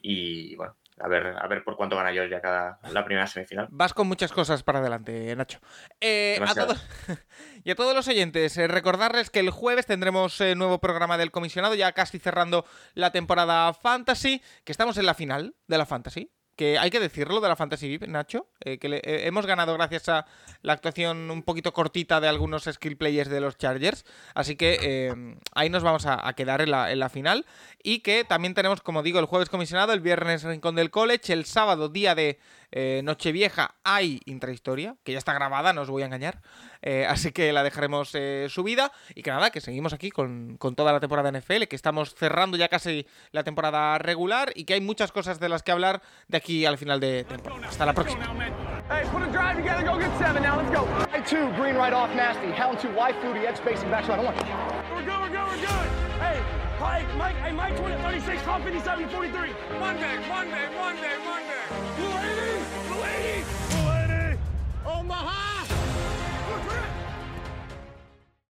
Y bueno, a ver, a ver por cuánto gana yo ya cada la primera semifinal. Vas con muchas cosas para adelante, Nacho. Eh, a todos, *laughs* y a todos los oyentes, eh, recordarles que el jueves tendremos eh, nuevo programa del comisionado, ya casi cerrando la temporada Fantasy, que estamos en la final de la Fantasy que hay que decirlo de la Fantasy VIP, Nacho, eh, que eh, hemos ganado gracias a la actuación un poquito cortita de algunos skill players de los Chargers, así que eh, ahí nos vamos a, quedar en la, en la, final. Y que también tenemos, como digo, el jueves comisionado, el viernes Rincón del College, el sábado día de eh, Nochevieja hay intrahistoria, que ya está grabada, no os voy a engañar. Eh, así que la dejaremos eh, subida. Y que nada, que seguimos aquí con, toda la temporada NFL, que estamos cerrando ya casi la temporada regular y que hay muchas cosas de las que hablar de aquí al final de temporada. Hasta la próxima. Mike, Mike, 36, 43. Monday, Monday, Monday, Monday. Omaha!